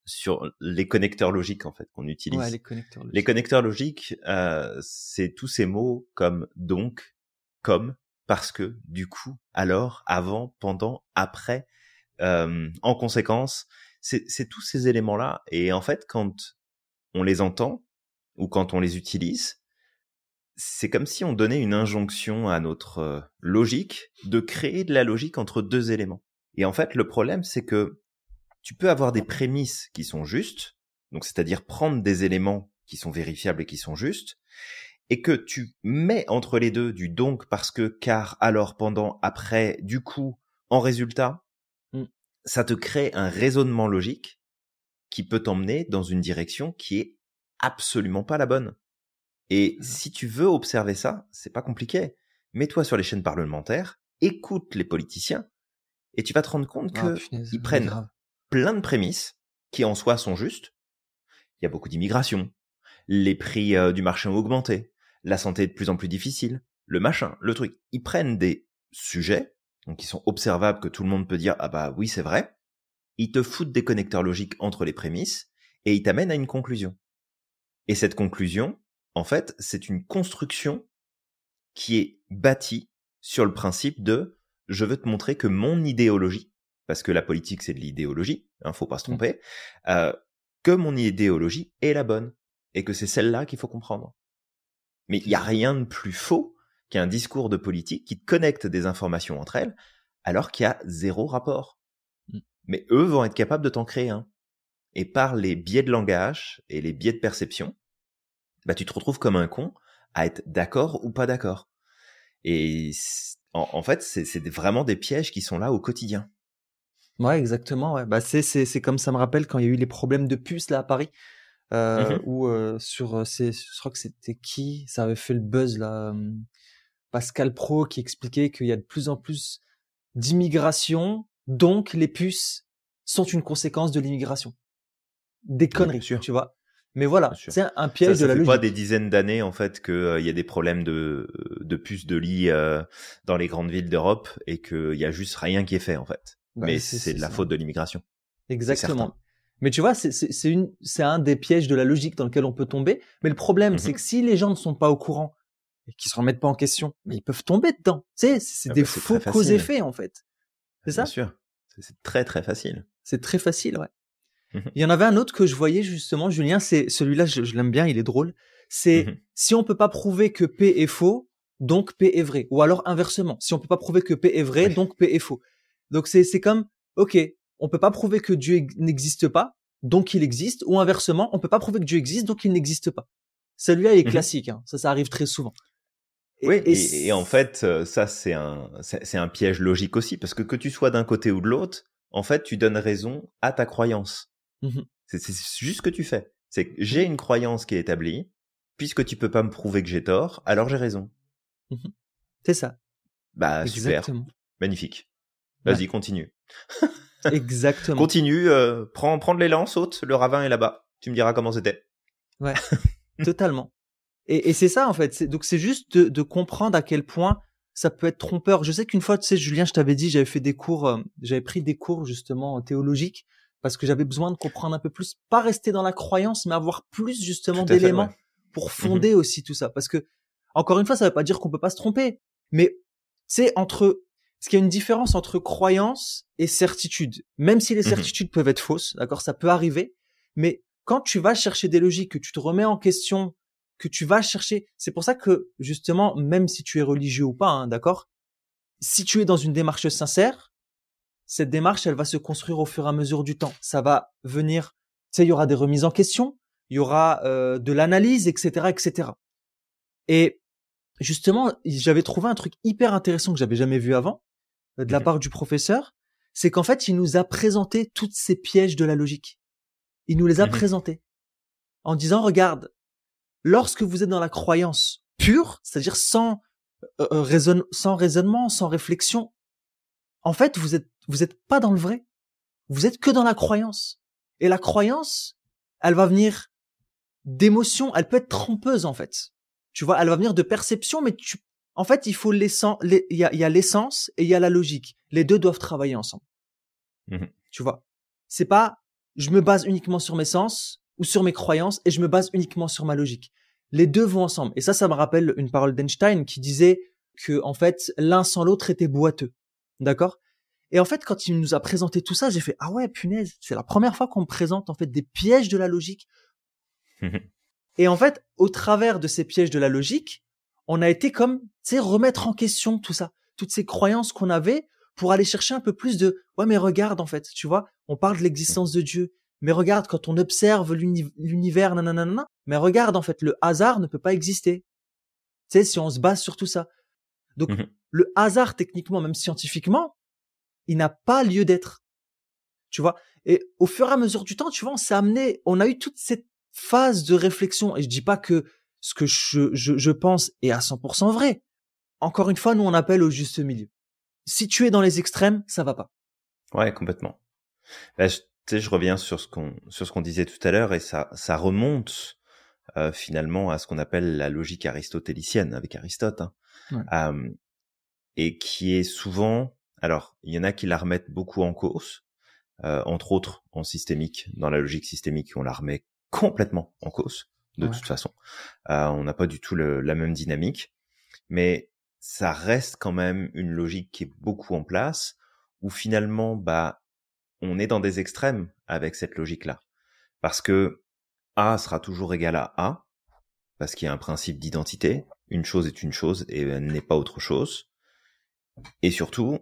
sur les connecteurs logiques en fait qu'on utilise. Ouais, les connecteurs. Les logiques. connecteurs logiques, euh, c'est tous ces mots comme donc, comme, parce que, du coup, alors, avant, pendant, après, euh, en conséquence. C'est c'est tous ces éléments-là. Et en fait, quand on les entend ou quand on les utilise, c'est comme si on donnait une injonction à notre euh, logique de créer de la logique entre deux éléments. Et en fait, le problème, c'est que tu peux avoir des prémices qui sont justes, donc c'est-à-dire prendre des éléments qui sont vérifiables et qui sont justes, et que tu mets entre les deux du donc parce que, car, alors, pendant, après, du coup, en résultat, Mm. ça te crée un raisonnement logique qui peut t'emmener dans une direction qui est absolument pas la bonne. Et si tu veux observer ça, c'est pas compliqué. Mets-toi sur les chaînes parlementaires, écoute les politiciens, et tu vas te rendre compte Ah, que punaise, ils mais prennent plein de prémices qui en soi sont justes. Il y a beaucoup d'immigration, les prix euh, du marché ont augmenté, la santé est de plus en plus difficile, le machin, le truc. Ils prennent des sujets, donc qui sont observables, que tout le monde peut dire ah bah oui c'est vrai. Ils te foutent des connecteurs logiques entre les prémices et ils t'amènent à une conclusion. Et cette conclusion, en fait, c'est une construction qui est bâtie sur le principe de je veux te montrer que mon idéologie, parce que la politique c'est de l'idéologie, hein, faut pas se tromper, euh, que mon idéologie est la bonne et que c'est celle-là qu'il faut comprendre. Mais il y a rien de plus faux qu'un discours de politique qui te connecte des informations entre elles alors qu'il y a zéro rapport. Mm. Mais eux vont être capables de t'en créer un. Et par les biais de langage et les biais de perception, bah tu te retrouves comme un con à être d'accord ou pas d'accord. Et en, fait, c'est vraiment des pièges qui sont là au quotidien. Ouais, exactement. Ouais. Bah c'est c'est comme ça me rappelle quand il y a eu les problèmes de puces là à Paris, euh, mmh où euh, sur euh, c'est je crois que c'était qui ça avait fait le buzz là, Pascal Pro qui expliquait qu'il y a de plus en plus d'immigration, donc les puces sont une conséquence de l'immigration. Des conneries, tu vois. Mais voilà, c'est un piège ça, ça de la fait logique. pas des dizaines d'années en fait qu'il y a des problèmes de de puces de lit dans les grandes villes d'Europe et qu'il y a juste rien qui est fait en fait. Bah, Mais c'est de la faute de l'immigration. Exactement. Mais tu vois, c'est une, c'est un des pièges de la logique dans lequel on peut tomber. Mais le problème, mmh c'est que si les gens ne sont pas au courant et qu'ils se remettent pas en question, mais ils peuvent tomber dedans. C'est ah des bah, faux causes effets en fait. C'est ça? Bien sûr. C'est très très facile. C'est très facile, ouais. Mmh il y en avait un autre que je voyais justement, Julien. C'est celui-là, je, l'aime bien, il est drôle. C'est mmh si on peut pas prouver que P est faux, donc P est vrai. Ou alors inversement, si on peut pas prouver que P est vrai, donc P est faux. Donc c'est c'est comme, ok, on peut pas prouver que Dieu n'existe pas, donc il existe, ou inversement, on peut pas prouver que Dieu existe, donc il n'existe pas. Celui-là est mmh classique, hein. ça, ça arrive très souvent. oui, et, en fait, euh, ça c'est un c'est un piège logique aussi, parce que que tu sois d'un côté ou de l'autre, en fait, tu donnes raison à ta croyance. Mmh c'est juste ce que tu fais. C'est que j'ai une croyance qui est établie, puisque tu peux pas me prouver que j'ai tort, alors j'ai raison. Mmh c'est ça. Bah super, magnifique. Vas-y, continue. Exactement. Continue, euh, prends, prends de l'élan, saute, le ravin est là-bas. Tu me diras comment c'était. Ouais, totalement. Et, et c'est ça en fait. Donc c'est juste de, de, comprendre à quel point ça peut être trompeur. Je sais qu'une fois, tu sais, Julien, je t'avais dit, j'avais fait des cours, euh, j'avais pris des cours justement théologiques parce que j'avais besoin de comprendre un peu plus, pas rester dans la croyance, mais avoir plus justement d'éléments pour mhm. fonder aussi tout ça. Parce que encore une fois, ça veut pas dire qu'on peut pas se tromper, mais c'est entre parce qu'il y a une différence entre croyance et certitude. Même si les mhm. certitudes peuvent être fausses, d'accord, ça peut arriver. Mais quand tu vas chercher des logiques, que tu te remets en question, que tu vas chercher, c'est pour ça que justement, même si tu es religieux ou pas, hein, d'accord, si tu es dans une démarche sincère, cette démarche, elle va se construire au fur et à mesure du temps. Ça va venir, tu sais, il y aura des remises en question, il y aura euh, de l'analyse, etc., etc. Et justement, j'avais trouvé un truc hyper intéressant que j'avais jamais vu avant de la mmh part du professeur, c'est qu'en fait, il nous a présenté toutes ces pièges de la logique. Il nous les a mmh présentés en disant, regarde, lorsque vous êtes dans la croyance pure, c'est-à-dire sans euh, euh sans raisonnement, sans réflexion, en fait, vous êtes vous êtes pas dans le vrai. Vous êtes que dans la croyance. Et la croyance, elle va venir d'émotion, elle peut être trompeuse en fait. Tu vois, elle va venir de perception, mais tu en fait, il faut l'essence, il y a, l'essence et il y a la logique. Les deux doivent travailler ensemble. Mmh tu vois, c'est pas je me base uniquement sur mes sens ou sur mes croyances et je me base uniquement sur ma logique. Les deux vont ensemble. Et ça, ça me rappelle une parole d'Einstein qui disait que en fait l'un sans l'autre était boiteux. D'accord? Et en fait, quand il nous a présenté tout ça, j'ai fait ah ouais punaise, c'est la première fois qu'on me présente en fait des pièges de la logique. Et en fait, au travers de ces pièges de la logique, on a été comme, tu sais, remettre en question tout ça, toutes ces croyances qu'on avait pour aller chercher un peu plus de, ouais, mais regarde, en fait, tu vois, on parle de l'existence de Dieu, mais regarde, quand on observe l'univers, nanana, mais regarde, en fait, le hasard ne peut pas exister. Tu sais, si on se base sur tout ça. Donc, le hasard, techniquement, même scientifiquement, il n'a pas lieu d'être. Tu vois? Et au fur et à mesure du temps, tu vois, on s'est amené, on a eu toute cette phase de réflexion. Et je dis pas que ce que je, je, je pense est à 100% vrai. Encore une fois, nous on appelle au juste milieu. Si tu es dans les extrêmes, ça va pas. Ouais, complètement. Bah, je, je reviens sur ce qu'on sur ce qu'on disait tout à l'heure et ça ça remonte euh, finalement à ce qu'on appelle la logique aristotélicienne avec Aristote, hein, euh, et qui est souvent alors il y en a qui la remettent beaucoup en cause, euh, entre autres en systémique dans la logique systémique on la remet complètement en cause de toute façon. Euh, on n'a pas du tout la même dynamique, mais ça reste quand même une logique qui est beaucoup en place, où finalement, bah, on est dans des extrêmes avec cette logique-là, parce que A sera toujours égal à A, parce qu'il y a un principe d'identité, une chose est une chose et elle n'est pas autre chose, et surtout,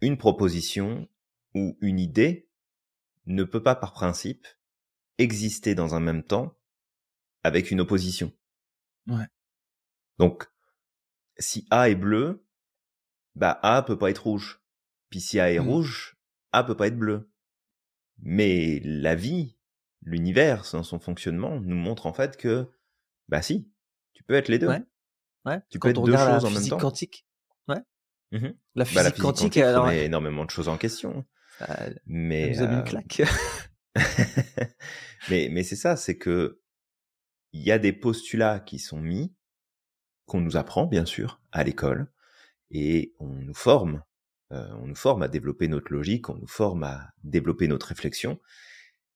une proposition ou une idée ne peut pas par principe exister dans un même temps avec une opposition. Ouais. Donc, si A est bleu, bah A peut pas être rouge. Puis si A est Mmh. rouge, A peut pas être bleu. Mais la vie, l'univers, dans son fonctionnement, nous montre en fait que, bah si, tu peux être les deux. Ouais. Ouais. Tu peux Quand on être deux regarde la choses en même temps. quantique. Ouais. Mhm. La Bah, la physique physique quantique, quantique alors, remet énormément de choses en question. ça- ça Mais, nous a mis euh, une claque. mais, mais c'est ça, c'est que il y a des postulats qui sont mis, qu'on nous apprend bien sûr à l'école, et on nous forme, euh, on nous forme à développer notre logique, on nous forme à développer notre réflexion.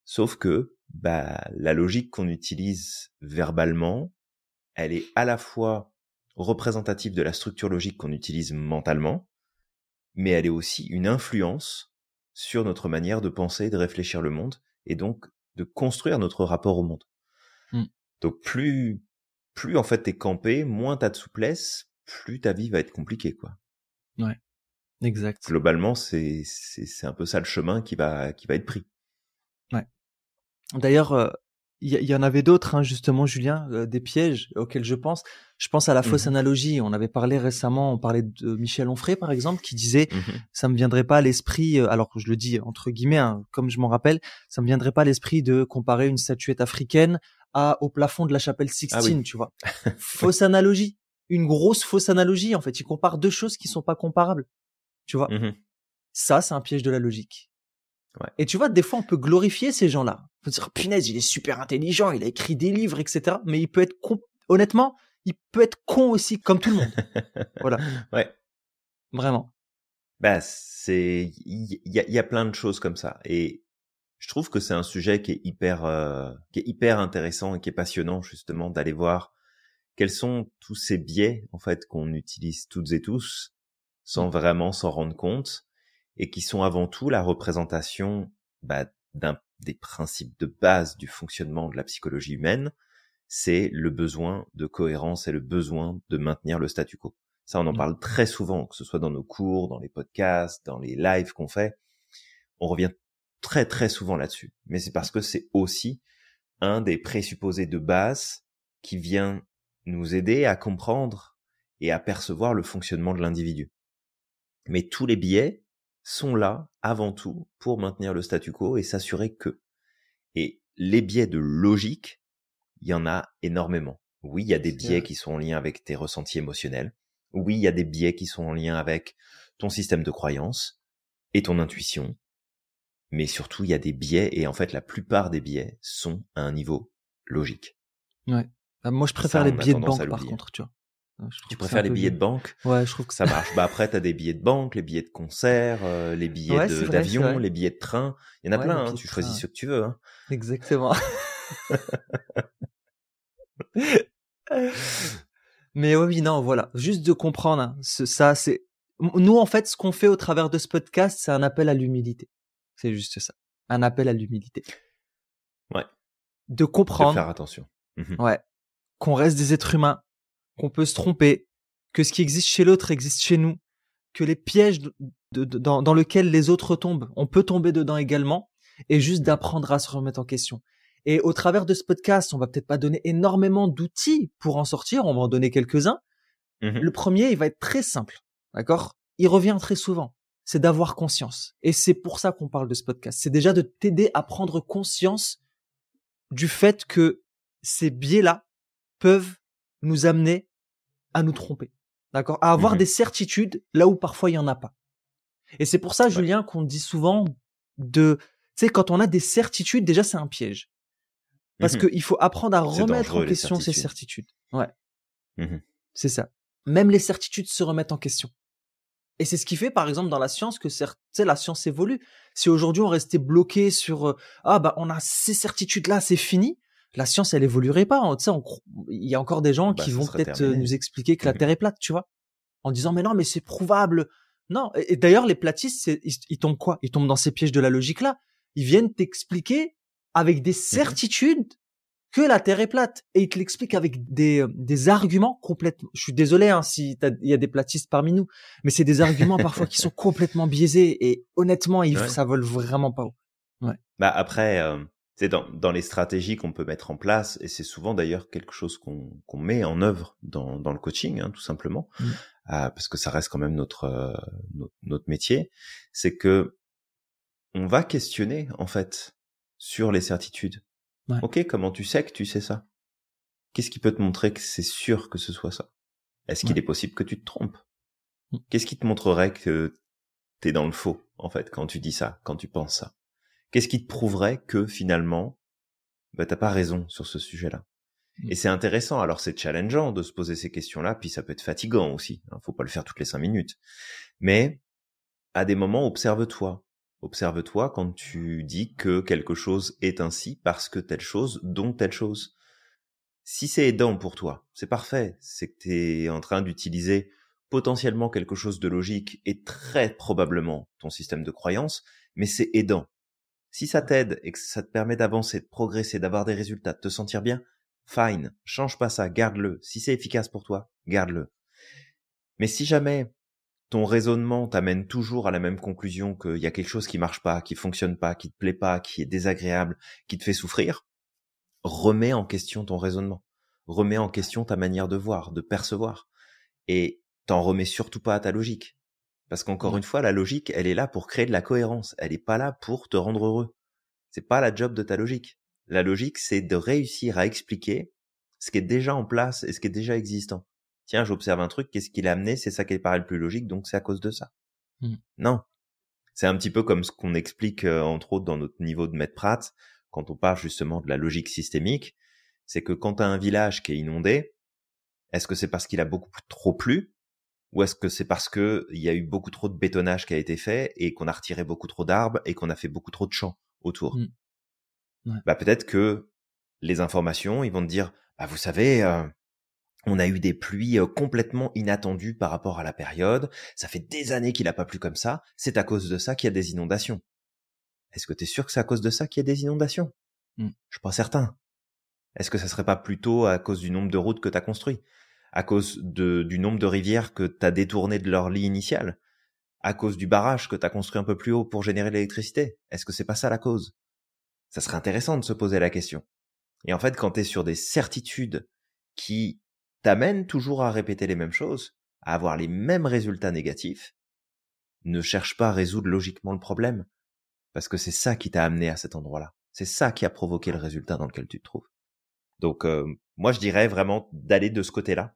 Sauf que bah, la logique qu'on utilise verbalement, elle est à la fois représentative de la structure logique qu'on utilise mentalement, mais elle est aussi une influence sur notre manière de penser, de réfléchir le monde, et donc de construire notre rapport au monde. Mm. Donc plus, plus en fait t'es campé, moins t'as de souplesse, plus ta vie va être compliquée, quoi. Exact. Globalement, c'est, c'est, c'est un peu ça le chemin qui va, qui va être pris. D'ailleurs, euh, il y, y en avait d'autres, hein, justement, Julien, euh, des pièges auxquels je pense. Je pense à la fausse Mhm. analogie. On avait parlé récemment, on parlait de Michel Onfray, par exemple, qui disait Mhm. ça me viendrait pas à l'esprit, euh, alors que je le dis entre guillemets, hein, comme je m'en rappelle, ça me viendrait pas à l'esprit de comparer une statuette africaine à au plafond de la chapelle Sixtine, Ah oui. tu vois. fausse analogie, une grosse fausse analogie en fait. Il compare deux choses qui sont pas comparables, tu vois. Mhm. Ça, c'est un piège de la logique. Ouais. Et tu vois, des fois, on peut glorifier ces gens-là. On peut dire, punaise, il est super intelligent, il a écrit des livres, etc. Mais il peut être con, honnêtement, il peut être con aussi, comme tout le monde. voilà, Ouais. vraiment. Bah, c'est, il y, y a plein de choses comme ça. Et je trouve que c'est un sujet qui est hyper, euh, qui est hyper intéressant et qui est passionnant, justement, d'aller voir quels sont tous ces biais, en fait, qu'on utilise toutes et tous, sans vraiment s'en rendre compte, et qui sont avant tout la représentation, bah, d'un, des principes de base du fonctionnement de la psychologie humaine, c'est le besoin de cohérence et le besoin de maintenir le statu quo. Ça, on en Mm. parle très souvent, que ce soit dans nos cours, dans les podcasts, dans les lives qu'on fait. On revient très très souvent là-dessus. Mais c'est parce que c'est aussi un des présupposés de base qui vient nous aider à comprendre et à percevoir le fonctionnement de l'individu. Mais tous les biais sont là avant tout pour maintenir le statu quo et s'assurer que. Et les biais de logique, il y en a énormément. Oui, il y a des biais qui sont en lien avec tes ressentis émotionnels. Oui, il y a des biais qui sont en lien avec ton système de croyance et ton intuition. Mais surtout, il y a des biais et en fait, la plupart des biais sont à un niveau logique. Ah, Moi, je préfère Ça, les billets de banque, par contre, tu vois. Je Tu préfères les billets de banque? Ouais, je trouve que Ça marche. Bah après, t'as des billets de banque, les billets de concert, euh, les billets Ouais, de- d'avion, les billets de train. Il y en a Ouais, plein. hein, Tu choisis train, ce que tu veux. Hein. Exactement. Mais oui, non, voilà. Juste de comprendre, hein, ce- ça, c'est. Nous, en fait, ce qu'on fait au travers de ce podcast, c'est un appel à l'humilité. C'est juste ça. Un appel à l'humilité. Ouais. De De comprendre. faire attention. Mhm. Ouais. Qu'on reste des êtres humains, qu'on peut se tromper, que ce qui existe chez l'autre existe chez nous, que les pièges de- de- de- dans, dans lesquels les autres tombent, on peut tomber dedans également, et juste d'apprendre à se remettre en question. Et au travers de ce podcast, on va peut-être pas donner énormément d'outils pour en sortir, on va en donner quelques-uns. Mhm. Le premier, il va être très simple, d'accord? Il revient très souvent. C'est d'avoir conscience. Et c'est pour ça qu'on parle de ce podcast. C'est déjà de t'aider à prendre conscience du fait que ces biais-là peuvent nous amener à nous tromper. D'accord À avoir Mhm. des certitudes là où parfois il y en a pas. Et c'est pour ça, Julien, qu'on dit souvent de, tu sais, quand on a des certitudes, déjà c'est un piège. Parce Mhm. qu'il faut apprendre à remettre en question ces certitudes. Ouais. Mhm. C'est ça. Même les certitudes se remettent en question. Et c'est ce qui fait, par exemple, dans la science que la science évolue. Si aujourd'hui on restait bloqué sur euh, ah bah on a ces certitudes là, c'est fini, la science elle évoluerait pas. hein. Tu sais, il y a encore des gens Bah, qui vont peut-être nous expliquer que la Mhm. Terre est plate, tu vois, en disant mais non mais c'est prouvable. Non. Et, et d'ailleurs les platistes, ils, ils tombent quoi? Ils tombent dans ces pièges de la logique là. Ils viennent t'expliquer avec des certitudes que la Terre est plate et il te l'explique avec des, euh, des arguments complètement. Je suis désolé hein, si il y a des platistes parmi nous, mais c'est des arguments parfois qui sont complètement biaisés et honnêtement, ils, Ouais. ça vole vraiment pas haut. Bah après, euh, c'est dans, dans les stratégies qu'on peut mettre en place, et c'est souvent d'ailleurs quelque chose qu'on qu'on met en œuvre dans, dans le coaching, hein, tout simplement, Mm. euh, parce que ça reste quand même notre, euh, notre, notre métier, c'est que on va questionner en fait sur les certitudes. Ouais. Ok, comment tu sais que tu sais ça? Qu'est-ce qui peut te montrer que c'est sûr que ce soit ça? Est-ce qu'il Ouais. est possible que tu te trompes? Mm. Qu'est-ce qui te montrerait que t'es dans le faux en fait quand tu dis ça, quand tu penses ça? Qu'est-ce qui te prouverait que finalement, bah, t'as pas raison sur ce sujet-là? Mm. Et c'est intéressant. Alors c'est challengeant de se poser ces questions-là, puis ça peut être fatigant aussi. Hein, faut pas le faire toutes les cinq minutes. Mais à des moments, observe-toi. Observe-toi quand tu dis que quelque chose est ainsi parce que telle chose, donc telle chose. Si c'est aidant pour toi, c'est parfait. C'est que tu es en train d'utiliser potentiellement quelque chose de logique et très probablement ton système de croyance, mais c'est aidant. Si ça t'aide et que ça te permet d'avancer, de progresser, d'avoir des résultats, de te sentir bien, fine, change pas ça, garde-le. Si c'est efficace pour toi, garde-le. Mais si jamais ton raisonnement t'amène toujours à la même conclusion qu'il y a quelque chose qui marche pas, qui fonctionne pas, qui te plaît pas, qui est désagréable, qui te fait souffrir, remets en question ton raisonnement. Remets en question ta manière de voir, de percevoir. Et t'en remets surtout pas à ta logique. Parce qu'encore Ouais. une fois, la logique, elle est là pour créer de la cohérence. Elle est pas là pour te rendre heureux. C'est pas la job de ta logique. La logique, c'est de réussir à expliquer ce qui est déjà en place et ce qui est déjà existant. Tiens, j'observe un truc, qu'est-ce qui l'a amené? C'est ça qui paraît le plus logique, donc c'est à cause de ça. Mm. Non. C'est un petit peu comme ce qu'on explique, euh, entre autres, dans notre niveau de maître Pratt, quand on parle justement de la logique systémique. C'est que quand tu as un village qui est inondé, est-ce que c'est parce qu'il a beaucoup trop plu? Ou est-ce que c'est parce que il y a eu beaucoup trop de bétonnage qui a été fait et qu'on a retiré beaucoup trop d'arbres et qu'on a fait beaucoup trop de champs autour? Mm. Ouais. Bah peut-être que les informations, ils vont te dire, bah vous savez, euh, on a eu des pluies euh, complètement inattendues par rapport à la période. Ça fait des années qu'il a pas plu comme ça. C'est à cause de ça qu'il y a des inondations. Est-ce que tu es sûr que c'est à cause de ça qu'il y a des inondations? Mm. Je suis pas certain. Est-ce que ça serait pas plutôt à cause du nombre de routes que tu as construit? À cause du nombre de rivières que tu as détournées de leur lit initial À cause du barrage que tu as construit un peu plus haut pour générer l'électricité Est-ce que c'est pas ça la cause? Ça serait intéressant de se poser la question. Et en fait, quand tu sur des certitudes qui t'amènent toujours à répéter les mêmes choses, à avoir les mêmes résultats négatifs, ne cherche pas à résoudre logiquement le problème, parce que c'est ça qui t'a amené à cet endroit-là. C'est ça qui a provoqué le résultat dans lequel tu te trouves. Donc, euh, moi, je dirais vraiment d'aller de ce côté-là,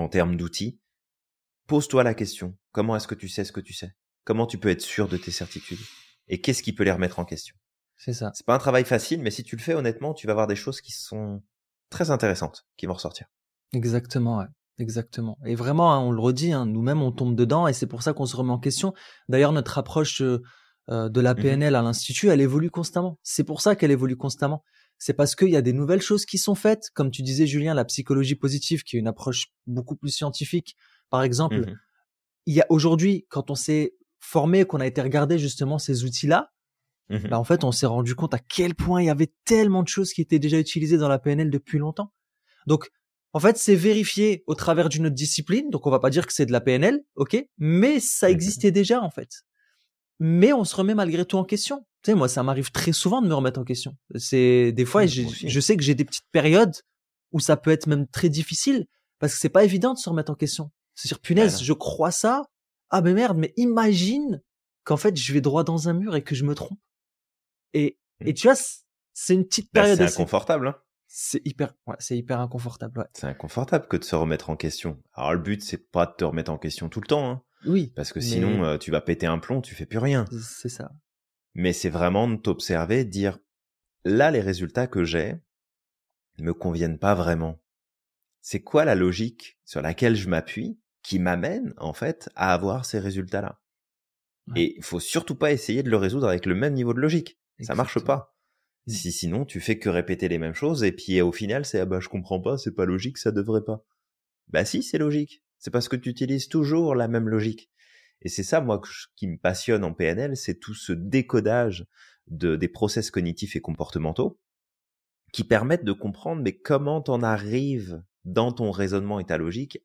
en termes d'outils. Pose-toi la question. Comment est-ce que tu sais ce que tu sais? Comment tu peux être sûr de tes certitudes? Et qu'est-ce qui peut les remettre en question? C'est ça. C'est pas un travail facile, mais si tu le fais honnêtement, tu vas voir des choses qui sont très intéressantes, qui vont ressortir. Exactement, ouais. Exactement. Et vraiment, hein, on le redit, hein, nous-mêmes, on tombe dedans et c'est pour ça qu'on se remet en question. D'ailleurs, notre approche euh, euh, de la Mhm. PNL à l'Institut, elle évolue constamment. C'est pour ça qu'elle évolue constamment. C'est parce qu'il y a des nouvelles choses qui sont faites. Comme tu disais, Julien, la psychologie positive, qui est une approche beaucoup plus scientifique. Par exemple, Mhm. il y a aujourd'hui, quand on s'est formé, qu'on a été regarder justement ces outils-là, Mhm. bah, en fait, on s'est rendu compte à quel point il y avait tellement de choses qui étaient déjà utilisées dans la PNL depuis longtemps. Donc, en fait, c'est vérifié au travers d'une autre discipline. Donc, on va pas dire que c'est de la PNL, ok, mais ça existait déjà en fait. Mais on se remet malgré tout en question. Tu sais, moi, ça m'arrive très souvent de me remettre en question. C'est des fois, je sais que j'ai des petites périodes où ça peut être même très difficile parce que c'est pas évident de se remettre en question. C'est-à-dire, punaise, Ah non. je crois ça. Ah mais merde, mais imagine qu'en fait, je vais droit dans un mur et que je me trompe. Et, et tu vois, c'est une petite Bah, période. c'est inconfortable. Hein C'est hyper, ouais, c'est hyper inconfortable. Ouais. c'est inconfortable que de se remettre en question. Alors le but, c'est pas de te remettre en question tout le temps, hein, Oui, parce que Mais- sinon, euh, tu vas péter un plomb, tu fais plus rien. c'est ça. Mais c'est vraiment de t'observer, de dire là, les résultats que j'ai me conviennent pas vraiment. C'est quoi la logique sur laquelle je m'appuie qui m'amène en fait à avoir ces résultats-là? Ouais. Et il faut surtout pas essayer de le résoudre avec le même niveau de logique. Ça marche pas. Mm. Si sinon tu fais que répéter les mêmes choses et puis au final c'est ah bah je comprends pas, c'est pas logique, ça devrait pas. Bah si, c'est logique. C'est parce que tu utilises toujours la même logique. Et c'est ça moi qui me passionne en PNL, c'est tout ce décodage de des process cognitifs et comportementaux qui permettent de comprendre mais comment t'en arrives dans ton raisonnement et ta logique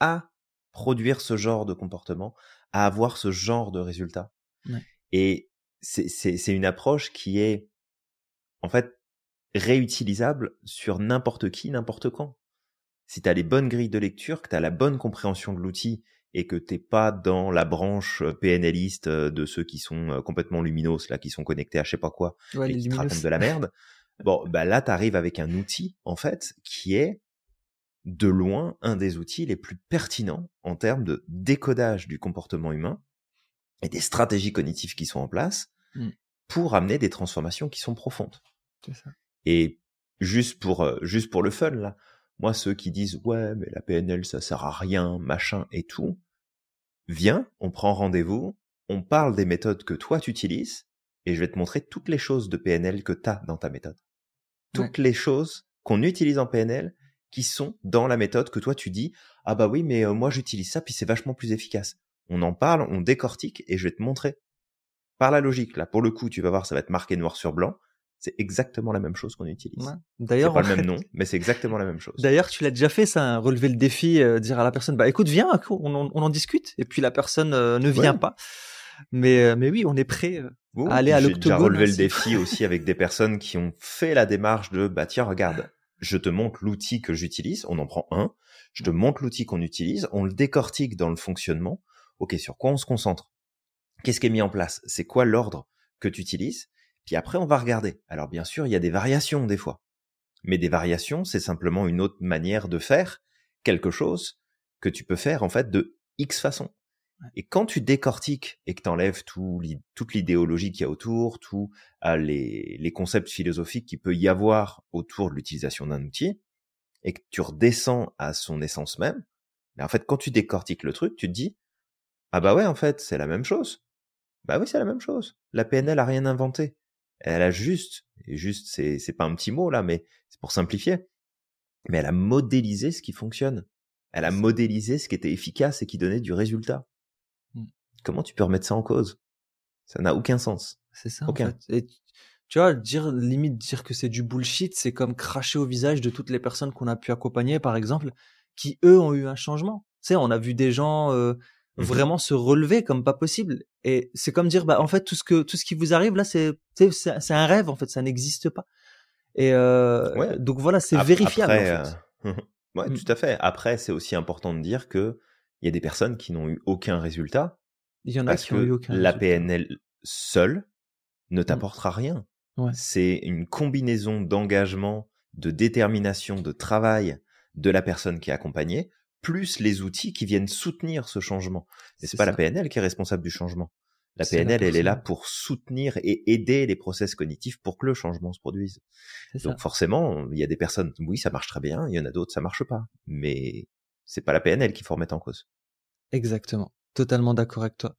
à produire ce genre de comportement, à avoir ce genre de résultat. Ouais. Et c'est une approche qui est en fait réutilisable sur n'importe qui, n'importe quand. Si tu as les bonnes grilles de lecture, que tu as la bonne compréhension de l'outil et que t'es pas dans la branche euh, PNListe euh, de ceux qui sont euh, complètement luminos, là, qui sont connectés à je sais pas quoi, et qui te racontent de la merde. Bon, bah là, t'arrives avec un outil, en fait, qui est de loin un des outils les plus pertinents en termes de décodage du comportement humain et des stratégies cognitives qui sont en place mmh. pour amener des transformations qui sont profondes. Ça. Et juste pour juste pour le fun là, moi ceux qui disent ouais mais la PNL ça sert à rien machin et tout, viens, on prend rendez-vous, on parle des méthodes que toi tu utilises et je vais te montrer toutes les choses de PNL que tu as dans ta méthode. Toutes les choses qu'on utilise en PNL qui sont dans la méthode que toi tu dis ah bah oui mais euh, moi j'utilise ça puis c'est vachement plus efficace. On en parle, on décortique et je vais te montrer par la logique là pour le coup tu vas voir ça va être marqué noir sur blanc. C'est exactement la même chose qu'on utilise. Ouais. D'ailleurs, pas le même nom, mais c'est exactement la même chose. D'ailleurs, tu l'as déjà fait, ça, relever le défi, euh, dire à la personne, bah écoute, viens, on, en discute, et puis la personne euh, ne vient pas. Mais mais oui, on est prêt à aller à l'octogone. J'ai déjà relevé le défi aussi avec des personnes qui ont fait la démarche de, bah tiens, regarde, je te montre l'outil que j'utilise, on en prend un, je te montre l'outil qu'on utilise, on le décortique dans le fonctionnement. Ok, sur quoi on se concentre? Qu'est-ce qui est mis en place? C'est quoi l'ordre que tu utilises? Puis après, on va regarder. Alors bien sûr, il y a des variations des fois. Mais des variations, c'est simplement une autre manière de faire quelque chose que tu peux faire en fait de X façon. Et quand tu décortiques et que tu enlèves tout, toute l'idéologie qu'il y a autour, tous euh, les, les, concepts philosophiques qu'il peut y avoir autour de l'utilisation d'un outil, et que tu redescends à son essence même, mais en fait, quand tu décortiques le truc, tu te dis, ah bah ouais, en fait, c'est la même chose. Bah oui, c'est la même chose. La PNL a rien inventé. Elle a juste, et juste, c'est, c'est pas un petit mot là, mais c'est pour simplifier, mais elle a modélisé ce qui fonctionne. Elle a modélisé ce qui était efficace et qui donnait du résultat. Comment tu peux remettre ça en cause? Ça n'a aucun sens. C'est ça. Aucun. Et tu vois, dire limite dire que c'est du bullshit, c'est comme cracher au visage de toutes les personnes qu'on a pu accompagner, par exemple, qui eux ont eu un changement. Tu sais, on a vu des gens euh, mmh vraiment se relever comme pas possible. Et c'est comme dire, bah en fait tout ce que tout ce qui vous arrive là, c'est c'est un rêve en fait, ça n'existe pas. Et euh, ouais. donc voilà, c'est vérifiable. Après, en fait. euh... ouais, mmh. tout à fait. Après, c'est aussi important de dire que il y a des personnes qui n'ont eu aucun résultat il y en a qui ont eu aucun. La PNL seule ne mmh. t'apportera rien. C'est une combinaison d'engagement, de détermination, de travail de la personne qui est accompagnée, plus les outils qui viennent soutenir ce changement. Et c'est pas la PNL qui est responsable du changement. La PNL, elle est là pour soutenir et aider les process cognitifs pour que le changement se produise. Donc forcément, il y a des personnes, oui, ça marche très bien, il y en a d'autres, ça marche pas. Mais c'est pas la PNL qu'il faut remettre en cause. Exactement. Totalement d'accord avec toi.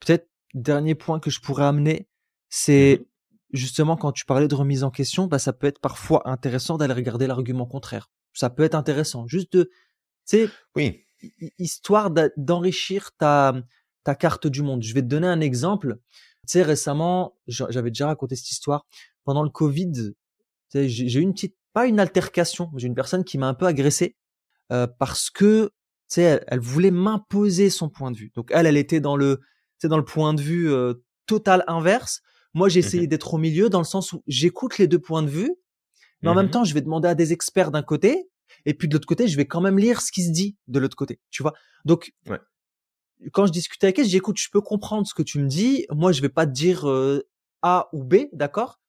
Peut-être dernier point que je pourrais amener, c'est mmh justement quand tu parlais de remise en question, bah ça peut être parfois intéressant d'aller regarder l'argument contraire. Ça peut être intéressant, juste de, tu sais, oui. histoire d'enrichir ta ta carte du monde. Je vais te donner un exemple. Tu sais, récemment, j'avais déjà raconté cette histoire. Pendant le Covid, j'ai eu une petite, pas une altercation, j'ai une personne qui m'a un peu agressé euh, parce que tu sais, elle, voulait m'imposer son point de vue. Donc elle, elle était dans le, c'est dans le point de vue euh, total inverse. Moi, j'ai essayé mmh d'être au milieu dans le sens où j'écoute les deux points de vue, mais en même mmh temps, je vais demander à des experts d'un côté, et puis de l'autre côté, je vais quand même lire ce qui se dit de l'autre côté. Tu vois Donc, quand je discute avec elle, j'écoute, je peux comprendre ce que tu me dis. Moi, je vais pas te dire euh, A ou B, d'accord?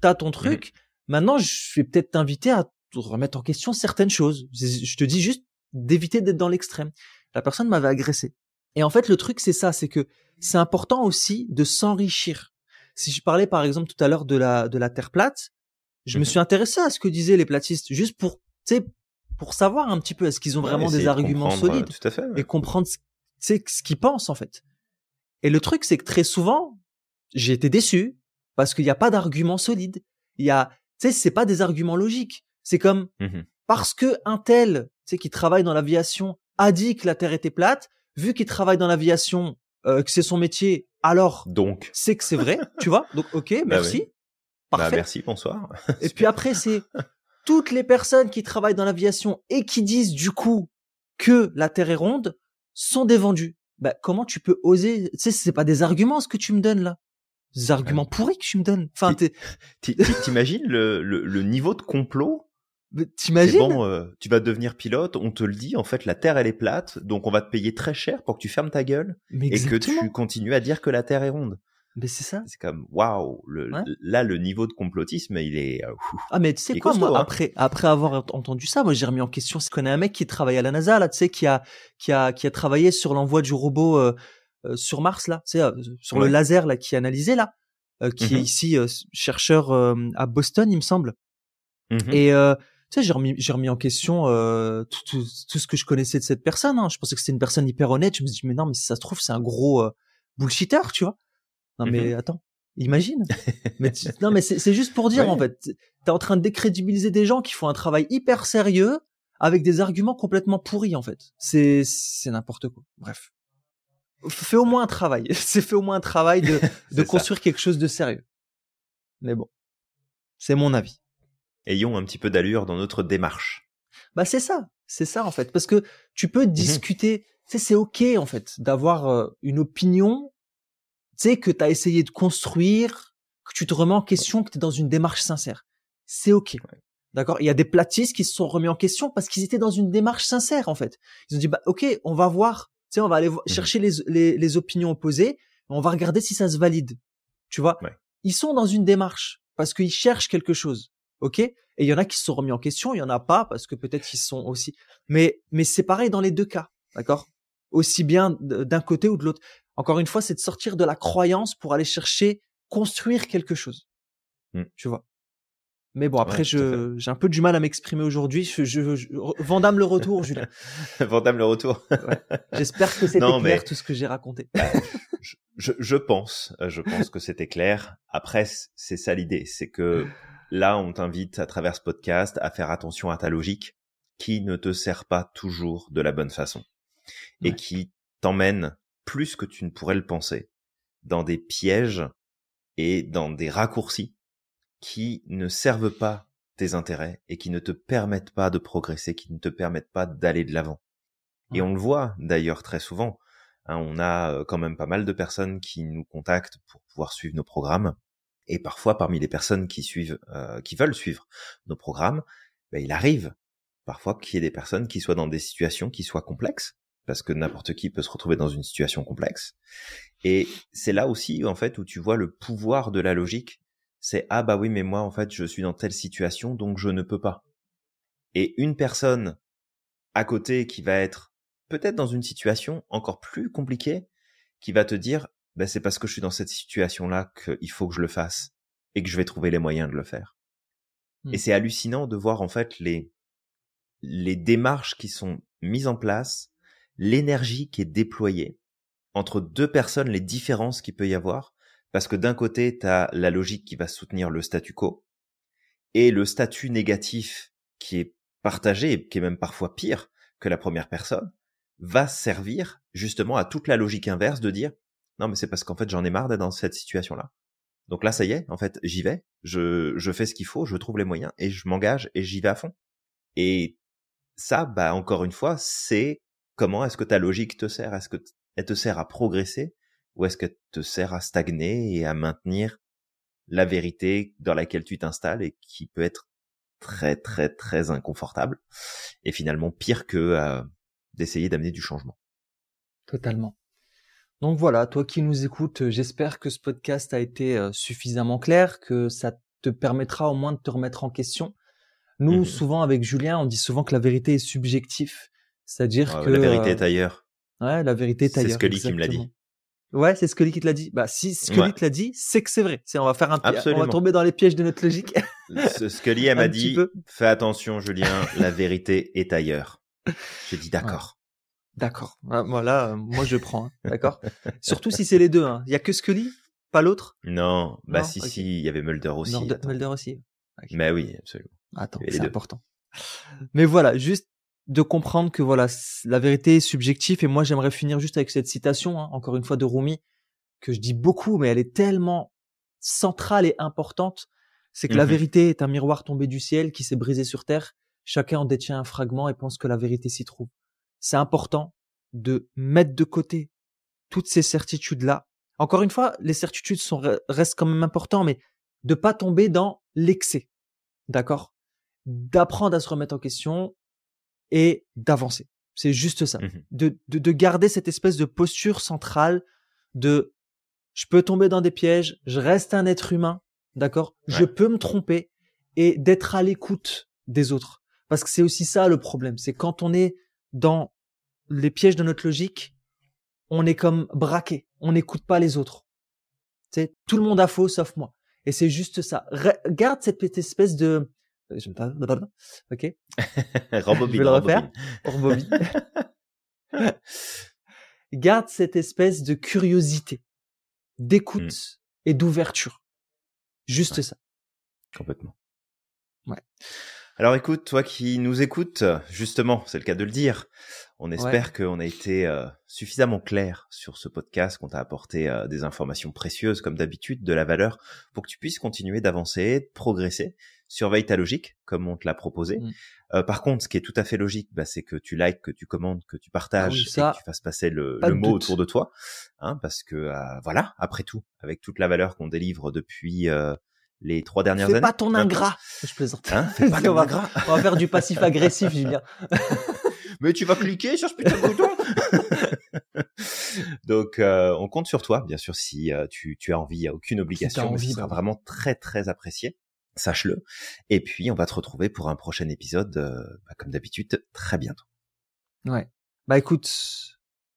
T'as ton mmh truc. Maintenant, je vais peut-être t'inviter à remettre en question certaines choses. Je te dis juste, d'éviter d'être dans l'extrême. La personne m'avait agressé. Et en fait, le truc, c'est ça, c'est que c'est important aussi de s'enrichir. Si je parlais par exemple tout à l'heure de la de la terre plate, je me mhm. suis intéressé à ce que disaient les platistes, juste pour tu sais pour savoir un petit peu est-ce qu'ils ont vraiment des arguments solides tout à fait, et comprendre ce, ce qu'ils pensent en fait. Et le truc, c'est que très souvent, j'ai été déçu parce qu'il n'y a pas d'arguments solides. Il y a, tu sais, c'est pas des arguments logiques. C'est comme mhm. parce que un tel tu sais, qui travaille dans l'aviation, a dit que la Terre était plate, vu qu'il travaille dans l'aviation, euh, que c'est son métier, alors donc c'est que c'est vrai, tu vois. Donc ok, bah merci. Bah Parfait. merci, bonsoir. et puis après c'est toutes les personnes qui travaillent dans l'aviation et qui disent du coup que la Terre est ronde sont des vendus. Bah comment tu peux oser Tu sais, c'est pas des arguments ce que tu me donnes là. arguments pourris que tu me donnes. Enfin, t'imagines le, le, le, niveau de complot? T'imagines? Bon, euh, tu vas devenir pilote, on te le dit, en fait, la Terre elle est plate, donc on va te payer très cher pour que tu fermes ta gueule et que tu continues à dire que la Terre est ronde. Mais c'est ça. C'est comme waouh, là le niveau de complotisme, il est. Euh, ah mais tu sais quoi, moi hein. après après avoir entendu ça, moi j'ai remis en question. Je connais un mec qui travaille à la NASA là, tu sais, qui a qui a qui a travaillé sur l'envoi du robot euh, euh, sur Mars là, tu sais, sur le laser là qui est analysé là, qui est mmh ici chercheur à Boston, il me semble. Mmh Et tu sais, j'ai remis, j'ai remis en question tout, tout, tout, ce que je connaissais de cette personne. Hein. Je pensais que c'était une personne hyper honnête. Je me suis dit, mais non, mais si ça se trouve, c'est un gros bullshitter, tu vois. Non mais mmh attends, imagine. mais non mais c'est juste pour dire en fait, t'es en train de décrédibiliser des gens qui font un travail hyper sérieux avec des arguments complètement pourris en fait. C'est c'est n'importe quoi. Bref. Fais au moins un travail. c'est fait au moins un travail de de construire quelque chose de sérieux. Mais bon, c'est mon avis. Ayons un petit peu d'allure dans notre démarche. Bah c'est ça, c'est ça en fait, parce que tu peux mmh discuter. c'est ok en fait d'avoir euh, une opinion sais que tu as essayé de construire, que tu te remets en question, que tu es dans une démarche sincère. C'est OK. D'accord? Il y a des platistes qui se sont remis en question parce qu'ils étaient dans une démarche sincère en fait. Ils ont dit bah OK, on va voir, tu sais on va aller mmh chercher les, les, les, opinions opposées, on va regarder si ça se valide. Tu vois? Ils sont dans une démarche parce qu'ils cherchent quelque chose. OK? Et il y en a qui se sont remis en question, il y en a pas parce que peut-être ils sont aussi mais mais c'est pareil dans les deux cas. D'accord? Aussi bien d'un côté ou de l'autre encore une fois, c'est de sortir de la croyance pour aller chercher construire quelque chose. Mmh. Tu vois. Mais bon, après, je, j'ai un peu du mal à m'exprimer aujourd'hui. Je, je, Vandame le retour, Julien. Vandame le retour. J'espère que c'était clair tout ce que j'ai raconté. Bah, je, je, pense, je pense que c'était clair. Après, c'est ça l'idée, c'est que là, on t'invite à travers ce podcast à faire attention à ta logique qui ne te sert pas toujours de la bonne façon et qui t'emmène plus que tu ne pourrais le penser, dans des pièges et dans des raccourcis qui ne servent pas tes intérêts et qui ne te permettent pas de progresser, qui ne te permettent pas d'aller de l'avant. Et on le voit d'ailleurs très souvent. Hein, on a euh, quand même pas mal de personnes qui nous contactent pour pouvoir suivre nos programmes. Et parfois, parmi les personnes qui suivent, euh, qui veulent suivre nos programmes, ben, il arrive parfois qu'il y ait des personnes qui soient dans des situations qui soient complexes, parce que n'importe qui peut se retrouver dans une situation complexe. Et c'est là aussi, en fait, où tu vois le pouvoir de la logique. C'est, ah bah oui, mais moi, en fait, je suis dans telle situation, donc je ne peux pas. Et une personne à côté qui va être peut-être dans une situation encore plus compliquée, qui va te dire, bah, c'est parce que je suis dans cette situation-là qu'il faut que je le fasse et que je vais trouver les moyens de le faire. Et hmm. c'est hallucinant de voir, en fait, les, les démarches qui sont mises en place l'énergie qui est déployée entre deux personnes, les différences qu'il peut y avoir, parce que d'un côté, tu as la logique qui va soutenir le statu quo, et le statut négatif qui est partagé, qui est même parfois pire que la première personne, va servir justement à toute la logique inverse de dire, non mais c'est parce qu'en fait j'en ai marre d'être dans cette situation-là. Donc là, ça y est, en fait, j'y vais, je, je fais ce qu'il faut, je trouve les moyens, et je m'engage, et j'y vais à fond. Et ça, bah encore une fois, c'est comment est-ce que ta logique te sert? Est-ce que elle te sert à progresser ou est-ce qu'elle te sert à stagner et à maintenir la vérité dans laquelle tu t'installes et qui peut être très très très inconfortable et finalement pire que euh, d'essayer d'amener du changement? Totalement. Donc voilà, toi qui nous écoutes, j'espère que ce podcast a été euh, suffisamment clair, que ça te permettra au moins de te remettre en question. Nous, mmh souvent avec Julien, on dit souvent que la vérité est subjective c'est-à-dire que la vérité est ailleurs. Ouais, la vérité est ailleurs. C'est Scully qui me l'a dit. Ouais, c'est Scully qui te l'a dit. Bah, si Scully te l'a dit, c'est que c'est vrai. C'est, on va faire un, on va tomber dans les pièges de notre logique. Scully, elle m'a dit, fais attention, Julien, la vérité est ailleurs. J'ai dit d'accord. D'accord. Voilà, moi je prends. Hein. D'accord. Surtout si c'est les deux. Hein. Il y a que Scully, pas l'autre? Non, bah si si, il y avait Mulder aussi. Mulder aussi. Mais oui, absolument. Attends, c'est important. Mais voilà, juste de comprendre que voilà, la vérité est subjective. Et moi, j'aimerais finir juste avec cette citation, hein, encore une fois de Rumi, que je dis beaucoup, mais elle est tellement centrale et importante. C'est que la mmh vérité est un miroir tombé du ciel qui s'est brisé sur terre. Chacun en détient un fragment et pense que la vérité s'y trouve. C'est important de mettre de côté toutes ces certitudes-là. encore une fois, les certitudes sont, restent quand même importants, mais de pas tomber dans l'excès. D'accord? D'apprendre à se remettre en question et d'avancer. C'est juste ça. Mmh de, de, de, garder cette espèce de posture centrale de je peux tomber dans des pièges, je reste un être humain, d'accord? Je peux me tromper et d'être à l'écoute des autres. Parce que c'est aussi ça le problème. C'est quand on est dans les pièges de notre logique, on est comme braqué. On n'écoute pas les autres. C'est tout le monde a faux sauf moi. Et c'est juste ça. Garde cette espèce de je Ok. je vais le refaire. Garde cette espèce de curiosité, d'écoute mmh. et d'ouverture. Juste ça. Complètement. Ouais. Alors écoute, toi qui nous écoutes, justement, c'est le cas de le dire, on espère qu'on a été euh, suffisamment clair sur ce podcast, qu'on t'a apporté euh, des informations précieuses comme d'habitude, de la valeur, pour que tu puisses continuer d'avancer, de progresser. Surveille ta logique, comme on te l'a proposé. Mmh. Euh, par contre, ce qui est tout à fait logique, bah, c'est que tu likes, que tu commandes, que tu ah partages et que tu fasses passer le, mot autour de toi, hein, parce que voilà, après tout, avec toute la valeur qu'on délivre depuis les trois dernières fais années. Pas ton ingrat. Je plaisante. Hein fais pas ton ingrat. on va faire du passif agressif, Julien. mais tu vas cliquer sur ce putain de bouton. Donc, euh, on compte sur toi, bien sûr, si euh, tu, tu, as envie, il n'y a aucune obligation, envie, ce sera bah vraiment très, très apprécié. Sache-le. Et puis, on va te retrouver pour un prochain épisode, euh, bah, comme d'habitude, très bientôt. Ouais. Bah écoute,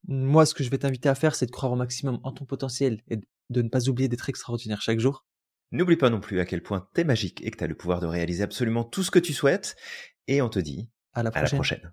moi, ce que je vais t'inviter à faire, c'est de croire au maximum en ton potentiel et de ne pas oublier d'être extraordinaire chaque jour. N'oublie pas non plus à quel point t'es magique et que t'as le pouvoir de réaliser absolument tout ce que tu souhaites. Et on te dit à la prochaine.